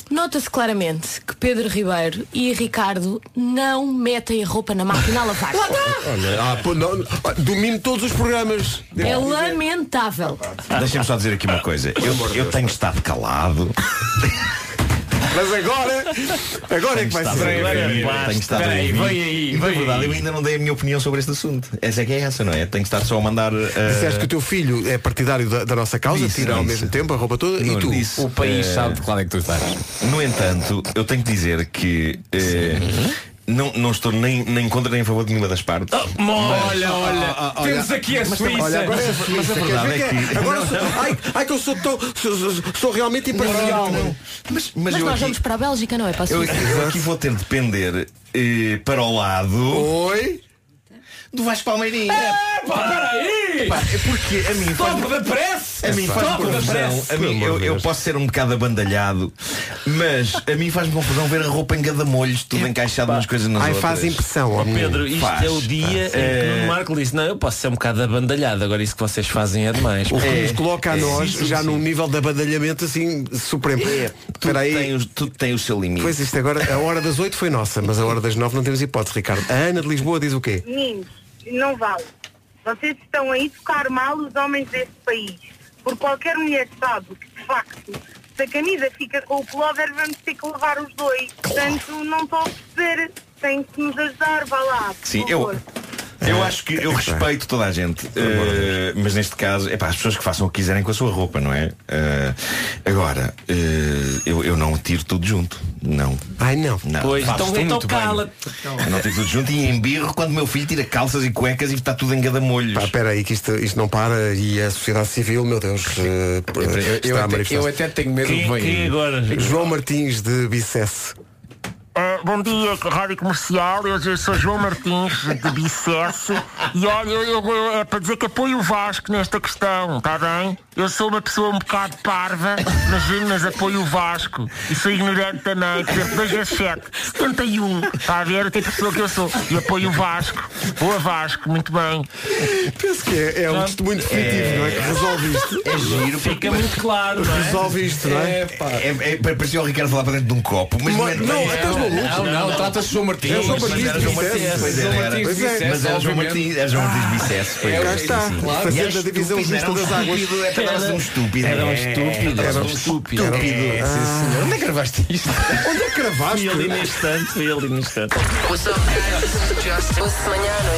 Nota-se claramente que Pedro Ribeiro e Ricardo não metem a roupa na máquina a lavar. Olha, ah, pô, não, ah, domino todos os programas. É lamentável. Deixem-me só dizer aqui uma coisa. Eu, eu tenho estado calado. Mas agora, agora é que vai ser. tenho estado a Espera aí, vem aí, E, vem verdade, aí. eu ainda não dei a minha opinião sobre este assunto. Essa é que é essa, não é? Tenho estado só a mandar. uh, Disseste que o teu filho é partidário da, da nossa causa, Disse, tira ao disse. mesmo tempo a roupa toda, e Não tu? disse. O país Eh, sabe de qual é que tu estás. No entanto, eu tenho que dizer que eh, não, não estou nem, nem contra nem a favor de nenhuma das partes. Olha, olha, temos aqui a Suíça. Olha, agora é mas a Suíça, verdade queres ver é que Agora sou, ai, ai que eu sou tão. Sou, sou- sou realmente imparcial. Mas, mas Mas eu, nós aqui, vamos para a Bélgica, não é? Para a eu, Suíça. aqui, eu aqui vou ter de depender eh, para o lado Oi? do Vasco Palmeirinho. Peraí! Pá, é porque a mim faz Stop da pressa! A mim faz confusão. A mim, eu, eu posso ser um bocado abandalhado, mas a mim faz-me confusão ver a roupa em gadamolhos, tudo encaixado umas coisas nas Ai, outras. faz impressão, ó menino. Pedro, isto Faz, é o dia em que É. Nuno Marco disse, não, eu posso ser um bocado abandalhado, agora isso que vocês fazem é demais. O que É, nos coloca a é, nós sim, já sim. num nível de abadalhamento assim supremo. É, tudo, aí. tem o, tudo tem o seu limite. Pois isto agora, a hora das 8 foi nossa, mas a hora das 9 não temos hipótese, Ricardo. A Ana de Lisboa diz o quê? Meninos, não vale. Vocês estão a educar mal os homens deste país. Por qualquer mulher sabe que, de facto, se a camisa fica com o pullover, vamos ter que levar os dois. Portanto, não estou a perceber. Tem que nos ajudar, vá lá. Sim, favor. eu, eu acho que eu respeito toda a gente, eh, mas neste caso, é para as pessoas que façam o que quiserem com a sua roupa, não é? Eh, agora, eh, eu, eu não tiro tudo junto. Não. Ai não. não. Pois, Faço então, então muito bem. cala-te. Eu não tiro tudo junto e embirro quando o meu filho tira calças e cuecas e está tudo em gadamolhos. Pá, espera aí que isto, isto não para e a sociedade civil, meu Deus, Eu, eu até, eu até tenho medo Quem, de agora? João Martins de Bicesse. Ah, bom dia, Rádio Comercial. Eu, eu sou João Martins, de Bicesse. E olha, eu- eu- é para dizer que apoio o Vasco nesta questão, está bem? Eu sou uma pessoa um bocado parva, mas, mas apoio o Vasco. E sou ignorante também. Por exemplo, 2 vezes 7, 71. Está a ver o tipo de pessoa que eu sou. E apoio o Vasco. Boa Vasco, muito bem. Penso que é, é um testemunho definitivo, não é? Que resolve isto. É giro, Fica muito claro, não é? Resolve isto, não é? É, é, é, parecia o Ricardo falar para dentro de um copo, mas não é. Não, é- estás maluco? Não, não, trata-se de João Martins. É o João Mas Martins era de João Martins, pois João era, Pois é, Mas era João. Martins, era João Martins Bicesse. É, é, Cá está, fazendo a divisão justa das águas. Estúpido, é para um estúpido. Era um é, estúpido, era era um estúpido. estúpido. Ah. Sim, senhor. Onde é que gravaste isto? Onde é que gravaste? Foi ali no instante, foi ali no instante.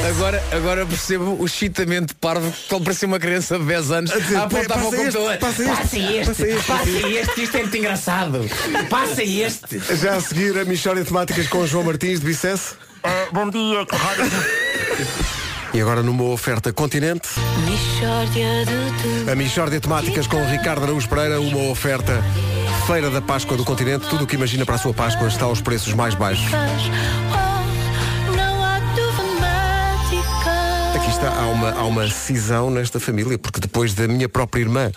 Agora, agora percebo o chitamento parvo que ele parecia uma criança de 10 anos a apontar para o computador. passa este, Passa este, passa este. isto é muito engraçado. Passa este. Já a seguir a Michória Temáticas com João Martins de Bicesse. Ah, bom dia, E agora numa oferta continente, a Michórdia Temáticas com Ricardo Araújo Pereira, uma oferta Feira da Páscoa do Continente. Tudo o que imagina para a sua Páscoa está aos preços mais baixos. Está, há uma, há uma cisão nesta família, porque depois da minha própria irmã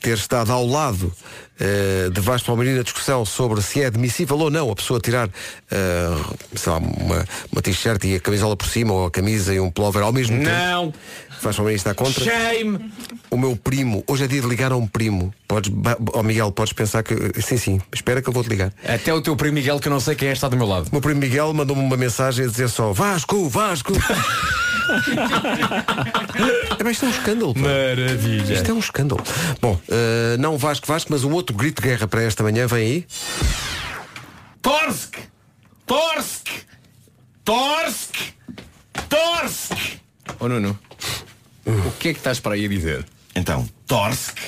ter estado ao lado eh, de Vasco Palmeirinho na discussão sobre se é admissível ou não a pessoa tirar eh, sei lá, uma, uma t-shirt e a camisola por cima, ou a camisa e um pullover ao mesmo tempo. Não. Vasco Palmeirinho está contra. Shame. O meu primo, hoje é dia de ligar a um primo. Podes, ó Miguel, podes pensar que. Sim, sim, espera que eu vou-te ligar. Até o teu primo Miguel, que eu não sei quem é, está do meu lado. O meu primo Miguel mandou-me uma mensagem a dizer só Vasco, Vasco. é, bem, isto é um escândalo. pá. Maravilha. Isto é um escândalo. Bom, eh, não Vasco Vasco, mas um outro grito de guerra para esta manhã vem aí. Torsk! Torsk! Torsk! Torsk! Ô Nuno, o que é que estás para aí a dizer? Então, Torsk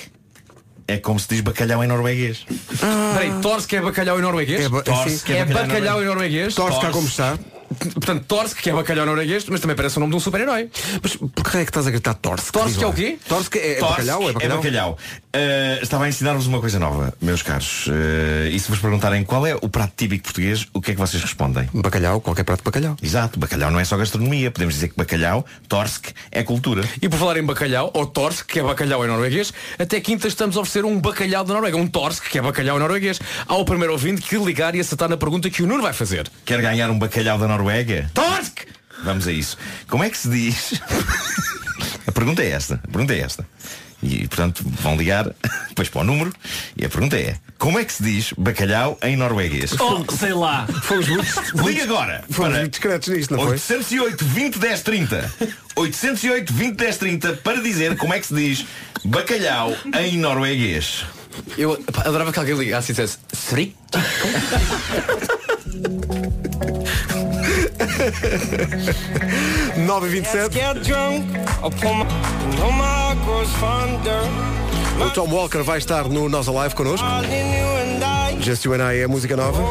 é como se diz bacalhau em norueguês. Peraí, Torsk é bacalhau em norueguês? É ba- Torsk é é bacalhau bacalhau em norueguês? Torce cá como está. Portanto, Torsk, que é bacalhau norueguês, mas também parece o nome de um super-herói. Mas por que é que estás a gritar Torsk? Torsk é o quê? Torsk é, é Torsk bacalhau? É bacalhau? Uh, estava a ensinar-vos uma coisa nova, meus caros. Uh, e se vos perguntarem qual é o prato típico português, o que é que vocês respondem? Bacalhau, qualquer prato de bacalhau. Exato, bacalhau não é só gastronomia. Podemos dizer que bacalhau, Torsk, é cultura. E por falar em bacalhau, ou Torsk, que é bacalhau em norueguês, até quinta estamos a oferecer um bacalhau da Noruega, um Torsk, que é bacalhau em norueguês. Ao primeiro ouvinte que ligar e acertar na pergunta que o Nuno vai fazer. Quer ganhar um bacalhau da Noruega? Torsk! Vamos a isso. Como é que se diz? a pergunta é esta. A pergunta é esta. E, portanto, vão ligar depois para o número e a pergunta é Como é que se diz bacalhau em norueguês? Oh, sei lá. Fomos muito, Liga agora fomos para muito discretos nisto, não foi? 808 20 10 30 808 20 10 30 para dizer como é que se diz bacalhau em norueguês. Eu pá, adorava que alguém ligasse e dissesse Sri? 9h27. O Tom Walker vai estar no Nós Alive connosco. Just You and I é a música nova.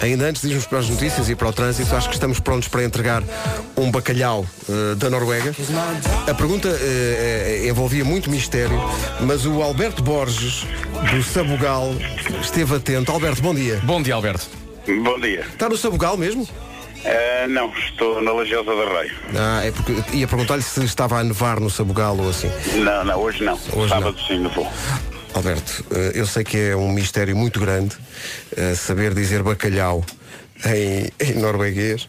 Ainda antes de irmos para as notícias e para o trânsito, acho que estamos prontos para entregar um bacalhau eh, da Noruega. A pergunta eh, envolvia muito mistério, mas o Alberto Borges, do Sabugal, esteve atento. Alberto, bom dia. Bom dia, Alberto. Bom dia. Está no Sabugal mesmo? Eh, não, estou na Lajosa da Rei. Ah, é porque ia perguntar-lhe se estava a nevar no Sabugal ou assim. Não, não, hoje não. Hoje Sábado sim, não vou. Alberto, eh, eu sei que é um mistério muito grande eh, saber dizer bacalhau em, em norueguês,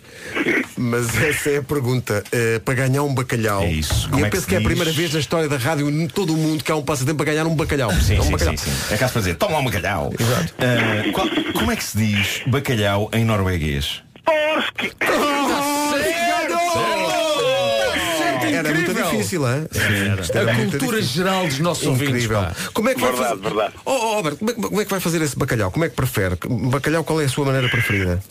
mas essa é a pergunta. Para ganhar um bacalhau. É isso. E Como eu é que penso se que é a primeira vez na história da rádio em todo o mundo que há um passatempo para ganhar um bacalhau. Sim, É um sim, bacalhau. sim, sim. É caso para dizer, toma um bacalhau. Exato. Ah, qual- como é que se diz bacalhau em norueguês? Torsk! Era muito difícil, hein? Era A cultura difícil. geral dos nossos ouvintes. Incrível. pá. Como é que vai Verdade, fazer? verdade. Oh, oh, Alberto, como é, que- como é que vai fazer esse bacalhau? Como é que prefere? Bacalhau, qual é a sua maneira preferida?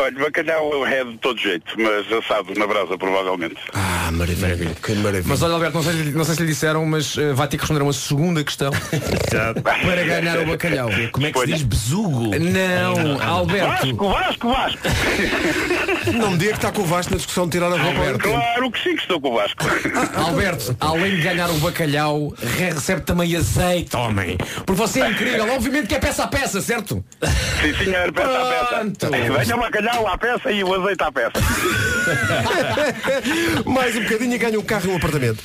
Olha, bacalhau é de todo jeito, mas assado na brasa, provavelmente. Ah, maravilha. Que maravilha. Mas olha, Alberto, não sei, não sei se lhe disseram, mas eh, vai ter que responder a uma segunda questão para ganhar o bacalhau. Como é que se diz besugo? Não, Alberto. Vasco, Vasco, Vasco! Não me diga que está com o Vasco na discussão de tirar a roupa. Alberto. claro que sim que estou com o Vasco. Alberto, além de ganhar o bacalhau, re- recebe também azeite, homem. Porque você é incrível, obviamente que é peça a peça, certo? Sim, senhor, peça a Pronto. peça. Venha o bacalhau à peça e o azeite à peça. Mais um bocadinho e ganha um carro e um apartamento.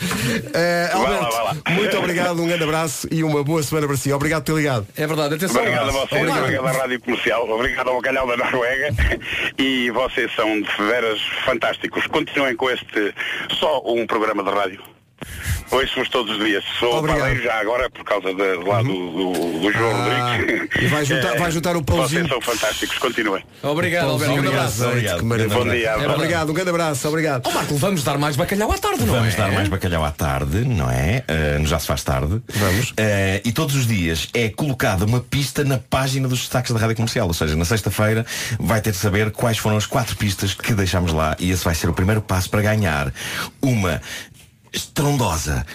Eh, Vai lá, Alberto, vai lá. muito obrigado, um grande abraço e uma boa semana para si. Obrigado por ter ligado. É verdade, atenção. Obrigado a vocês, Obrigado. obrigado à Rádio Comercial, obrigado ao Bacalhau da Noruega e vocês são de veras fantásticos. Continuem com este só um programa de rádio. Ouço-vos todos os dias. Sou Obrigado. padeiro já agora por causa de, lá do, do, do João Ah, Rodrigues. e vai juntar- Eh, vai juntar o pãozinho. Vocês são fantásticos, continuem. Obrigado, Alberto. Um grande abraço. Obrigado. Que maravilha. Bom dia. verdade. Obrigado, um grande abraço, obrigado. Ó Marco, vamos dar mais bacalhau à tarde, não Vamos é? dar mais bacalhau à tarde, não é? No já se faz tarde. Vamos. Ah, e todos os dias é colocada uma pista na página dos destaques da Rádio Comercial. Ou seja, na sexta-feira vai ter de saber quais foram as quatro pistas que deixámos lá. E esse vai ser o primeiro passo para ganhar uma estrondosa,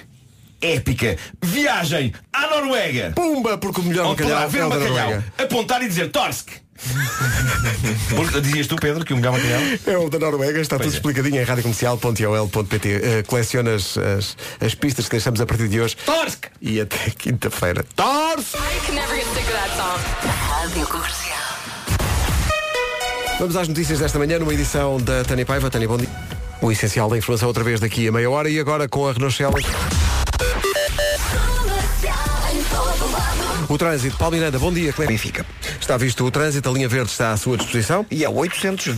épica viagem à Noruega. Pumba, porque o melhor Onde bacalhau ver é o da bacalhau, Noruega. apontar e dizer Torsk. Porque, dizias tu, Pedro, que o melhor bacalhau? É o da Noruega, está tudo é. explicadinho em radiocomercial.ol.pt. Uh, coleciona as, as, as pistas que deixamos a partir de hoje. Torsk! E até quinta-feira. Torce! Rádio Comercial. Vamos às notícias desta manhã numa edição da Tânia Paiva. Tânia, bom dia. O essencial da informação outra vez daqui a meia hora e agora com a Renault Celas. O trânsito, Paulo Miranda, bom dia. Como é Benfica. Está visto o trânsito, a linha verde está à sua disposição. E é 800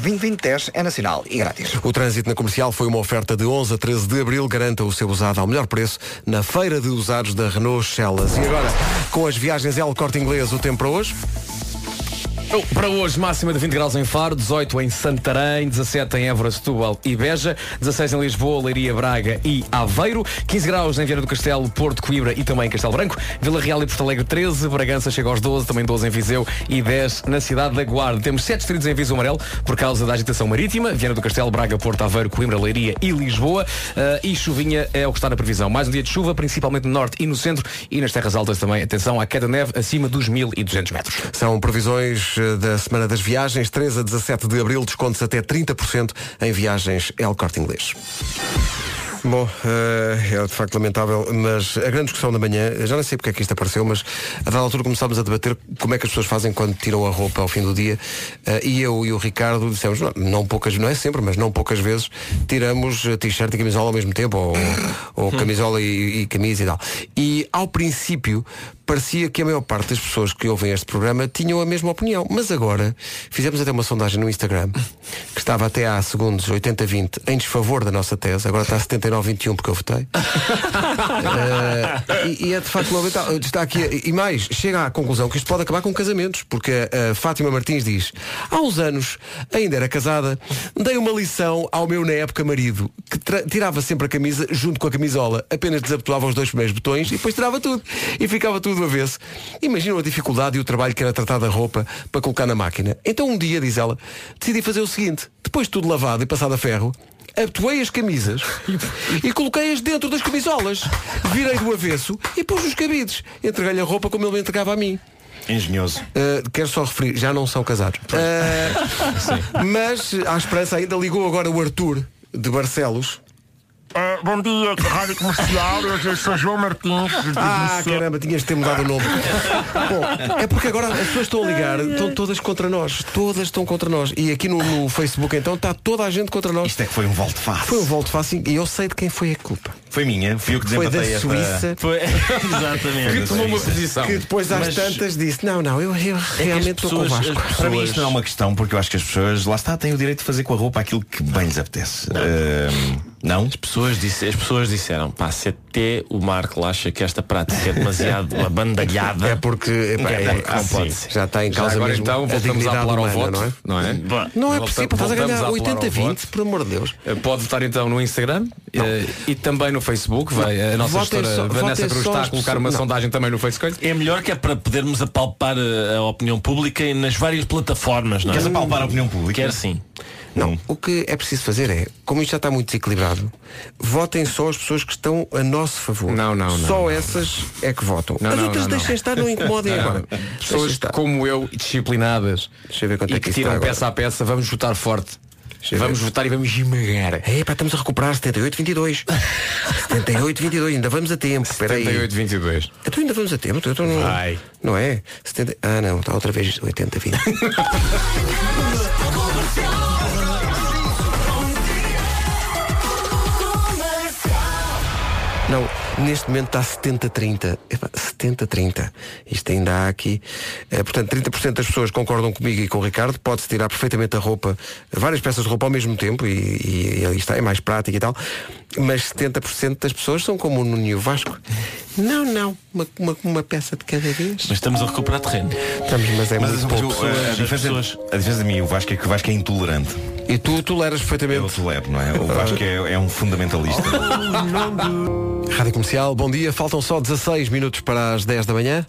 é nacional e grátis. O trânsito na comercial foi uma oferta de 11 a 13 de abril. Garanta o seu usado ao melhor preço na feira de usados da Renault Celas. E agora, com as viagens L Corte Inglês, o tempo para hoje? Oh, Para hoje, máxima de 20 graus em Faro, 18 em Santarém, 17 em Évora, Setúbal e Beja, 16 em Lisboa, Leiria, Braga e Aveiro, 15 graus em Viana do Castelo, Porto, Coimbra e também em Castelo Branco, Vila Real e Porto Alegre 13, Bragança chega aos 12, também 12 em Viseu e 10 na cidade da Guarda. Temos 7 distritos em aviso amarelo por causa da agitação marítima, Viana do Castelo, Braga, Porto, Aveiro, Coimbra, Leiria e Lisboa, Ah, e chuvinha é o que está na previsão. Mais um dia de chuva, principalmente no norte e no centro e nas terras altas também. Atenção à queda de neve acima dos 1200 metros. São previsões da Semana das Viagens, 13 a 17 de Abril, descontos até 30% em viagens El Corte Inglês. Bom, eh, é de facto lamentável, mas a grande discussão da manhã, já não sei porque é que isto apareceu, mas a dada altura começámos a debater como é que as pessoas fazem quando tiram a roupa ao fim do dia eh, e eu e o Ricardo dissemos, não, não poucas, não é sempre, mas não poucas vezes, tiramos eh, t-shirt e camisola ao mesmo tempo, ou, ou camisola e, e camisa e tal. E ao princípio parecia que a maior parte das pessoas que ouvem este programa tinham a mesma opinião. Mas agora fizemos até uma sondagem no Instagram que estava até há segundos 80-20 em desfavor da nossa tese, agora está 79-21 porque eu votei. Eh, e, e é de facto lamentável. Está aqui, e mais, chega à conclusão que isto pode acabar com casamentos, porque a Fátima Martins diz, há uns anos, ainda era casada, dei uma lição ao meu na época marido, que tirava sempre a camisa junto com a camisola, apenas desabotoava os dois primeiros botões e depois tirava tudo. E ficava tudo do avesso. Imaginam a dificuldade e o trabalho que era tratar da roupa para colocar na máquina. Então um dia, diz ela, decidi fazer o seguinte, depois de tudo lavado e passado a ferro, abotoei as camisas e coloquei-as dentro das camisolas. Virei do avesso e pus os cabides. Entreguei-lhe a roupa como ele me entregava a mim. Engenhoso. Uh, quero só referir, já não são casados. Uh, mas à esperança ainda ligou agora o Arthur de Barcelos. Eh, bom dia, Rádio Comercial. Eu sou João Martins. Ah, caramba, tinhas de ter mudado o nome. Bom, é porque agora as pessoas estão a ligar, estão todas contra nós. Todas estão contra nós. E aqui no, no Facebook então está toda a gente contra nós. Isto é que foi um volte face. Foi um volte face e eu sei de quem foi a culpa. Foi minha, fui eu que Foi da esta... Suíça. Foi, exatamente. Que tomou uma posição. Que depois às Mas- tantas disse, não, não, eu, eu É que realmente estou com o pessoas- Vasco. as- Para mim isto não é uma questão, porque eu acho que as pessoas, lá está, têm o direito de fazer com a roupa aquilo que bem lhes apetece. Ahm, não? As pessoas, disse, as pessoas disseram, pá, se até o Marco acha que esta prática é demasiado abandalhada. É porque epá, é- não ah, pode sim. Já está em causa agora mesmo então a voltamos a dignidade apelar ao humana, voto, não é? não é? Não é possível, estás a ganhar apelar ao 80-20, voto. por amor de Deus. Eh, Pode votar então no Instagram eh, e também no Facebook. Vai, a nossa Votem gestora só- Vanessa Cruz está a colocar uma não. sondagem também no Facebook. É melhor que é para podermos apalpar a, a opinião pública nas várias plataformas, não é? Queres apalpar a opinião pública? Quer sim. Não, o que é preciso fazer é, como isto já está muito desequilibrado, votem só as pessoas que estão a nosso favor. Não, não, não. Só essas é que votam. Não, as não, outras não, não. deixem estar, não incomodem Não, agora. Pessoas como eu, disciplinadas Deixa eu ver quanto e é que que tiram peça a peça, vamos votar forte. Vamos ver. votar e vamos esmagar. É, pá, estamos a recuperar 78-22. 78-22, ainda vamos a tempo. Espera aí. 78-22. Então ainda vamos a tempo. Então não, Vai. não é? 70... Ah, não, está outra vez 80-20. Não, neste momento está 70-30. Epá, 70-30. Isto ainda há aqui. Eh, portanto, 30% das pessoas concordam comigo e com o Ricardo. Pode-se tirar perfeitamente a roupa, várias peças de roupa ao mesmo tempo e, e, e está, é mais prático e tal. Mas 70% das pessoas são como o Nuno Vasco. Não, não. Uma, uma, uma peça de cada vez. Mas estamos a recuperar terreno. Estamos, mas é Mas muito mas pouco. eu, a, diferença, a diferença de mim e o Vasco é que o Vasco é intolerante. E tu toleras perfeitamente. Eu tolero, não é? O Vasco é, é um fundamentalista. Rádio Comercial, bom dia. Faltam só 16 minutos para as 10 da manhã.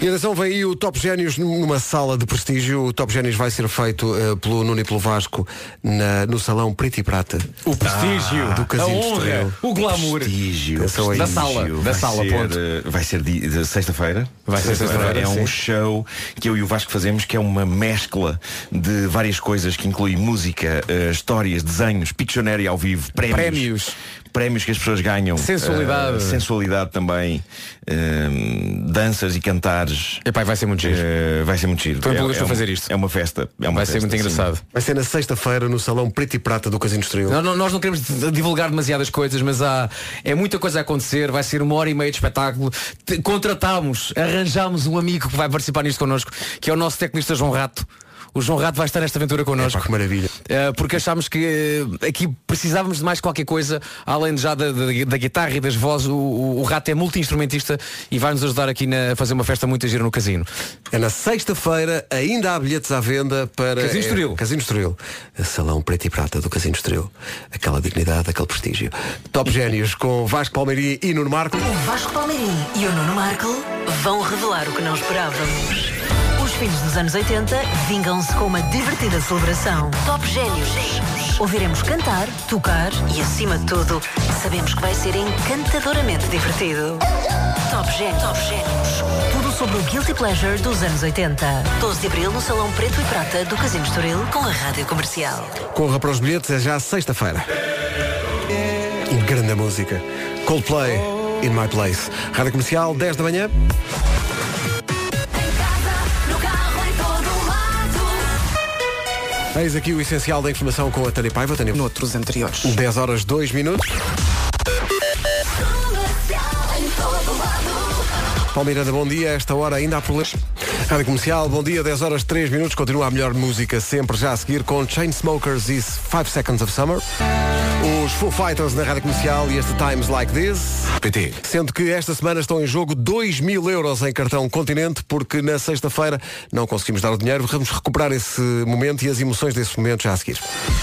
E atenção, vem aí o Top Génios numa sala de prestígio. O Top Génios vai ser feito eh, pelo Nuno e pelo Vasco na- no Salão Preto e Prata. O prestígio, do Casino a de honra, o glamour. Prestígio, aí. Da prestígio. sala, da Vai sala, ser, ponto. eh, Vai ser de, de sexta-feira. Vai ser sexta-feira, É um sim. show que eu e o Vasco fazemos que é uma mescla de várias coisas que inclui música, eh, histórias, desenhos, Pictionary ao vivo, prémios. Prémios. Prémios que as pessoas ganham. Sensualidade. eh, sensualidade também. eh, danças e cantares. Epá, vai ser muito giro. Eh, vai ser muito giro. Estou em público é, para um- fazer isto. É uma festa. É uma Vai ser festa, muito sim. engraçado. Vai ser na sexta-feira no Salão Preto e Prata do Casino Estoril. Nós, não- nós não queremos divulgar demasiadas coisas, mas há, é muita coisa a acontecer. Vai ser uma hora e meia de espetáculo. Te- Contratámos, arranjámos um amigo que vai participar nisto connosco, que é o nosso tecnista João Rato. O João Rato vai estar nesta aventura connosco. que maravilha. Uh, porque achámos que uh, aqui precisávamos de mais qualquer coisa, além de já da, da- da guitarra e das vozes, o, o, o Rato é multi-instrumentista e vai nos ajudar aqui na- a fazer uma festa muito gira no casino. É na sexta-feira, ainda há bilhetes à venda para. Casino Estoril. É, Casino Estoril. Salão Preto e Prata do Casino Estoril. Aquela dignidade, aquele prestígio. Top Génios com Vasco Palmeirim e Nuno Marco. O Vasco Palmeirim e o Nuno Marco vão revelar o que não esperávamos. Os filhos dos anos 80 vingam-se com uma divertida celebração. Top Génios. Ouviremos cantar, tocar e, acima de tudo, sabemos que vai ser encantadoramente divertido. Top Génios. Top Génios. Tudo sobre o Guilty Pleasure dos anos 80. 12 de Abril no Salão Preto e Prata do Casino Estoril com a Rádio Comercial. Corra para os bilhetes, é já sexta-feira. Grande música. Coldplay, In My Place. Rádio Comercial, 10 da manhã. Eis aqui o essencial da informação com a Tânia Paiva. Tânia... Noutros anteriores. 10 horas 2 minutos. Palmeiranda, bom dia. Esta hora ainda há problemas. Rádio Comercial, bom dia, 10 horas 3 minutos. Continua a melhor música sempre já a seguir com Chainsmokers e 5 Seconds of Summer. Os Foo Fighters na Rádio Comercial e este Times Like This. PT. Sendo que esta semana estão em jogo 2 mil euros em cartão Continente, porque na sexta-feira não conseguimos dar o dinheiro. Vamos recuperar esse momento e as emoções desse momento já a seguir.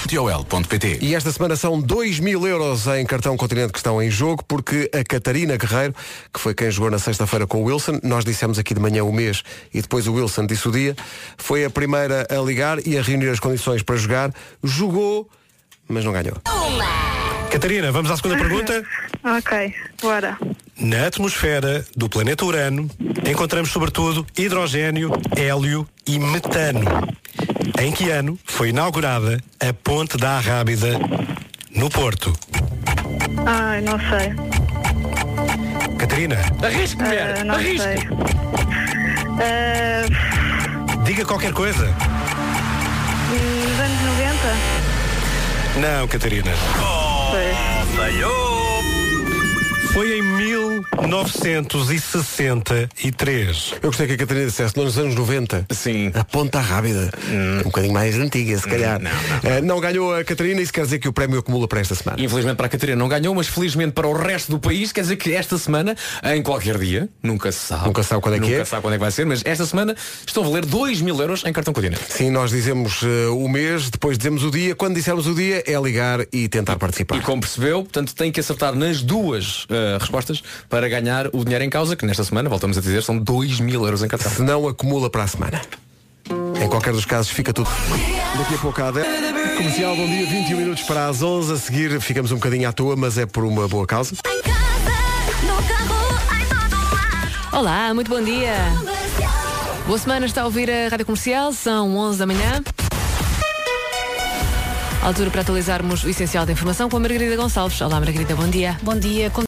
TOL.pt E esta semana são 2 mil euros em cartão Continente que estão em jogo, porque a Catarina Guerreiro, que foi quem jogou na sexta-feira com o Wilson, nós dissemos aqui de manhã o mês e depois o Wilson disse o dia, foi a primeira a ligar e a reunir as condições para jogar, jogou, mas não ganhou. Catarina, vamos à segunda pergunta? Ok, bora. Na atmosfera do planeta Urano encontramos sobretudo hidrogênio, hélio e metano. Em que ano foi inaugurada a Ponte da Arrábida no Porto? Ai, não sei. Catarina, Arrisque, mulher! Ah, não arrisque! sei. Ah, diga qualquer coisa. nos anos 90? Não, Catarina. Foi em 1963. Eu gostei que a Catarina dissesse nos anos 90. Sim. A Ponta Rábida. Um bocadinho mais antiga, se calhar. Não, Eh, não ganhou a Catarina, isso quer dizer que o prémio acumula para esta semana. Infelizmente para a Catarina não ganhou, mas felizmente para o resto do país, quer dizer que esta semana, em qualquer dia, nunca se sabe. Nunca sabe quando é que nunca é. sabe quando é que vai ser, mas esta semana estão a valer 2 mil euros em cartão continente. Sim, nós dizemos eh, o mês, depois dizemos o dia. Quando dissermos o dia, é ligar e tentar participar. E como percebeu, portanto tem que acertar nas duas eh, respostas para ganhar o dinheiro em causa, que nesta semana, voltamos a dizer, são 2 mil euros em cartão. Se não, acumula para a semana. Em qualquer dos casos, fica tudo. Daqui a pouco há 10. Comercial, bom dia, 21 minutos para as 11. A seguir, ficamos um bocadinho à toa, mas é por uma boa causa. Olá, muito bom dia. Boa semana, está a ouvir a Rádio Comercial, são 11 da manhã. Altura para atualizarmos o essencial da informação com a Margarida Gonçalves. Olá, Margarida, bom dia. Bom dia.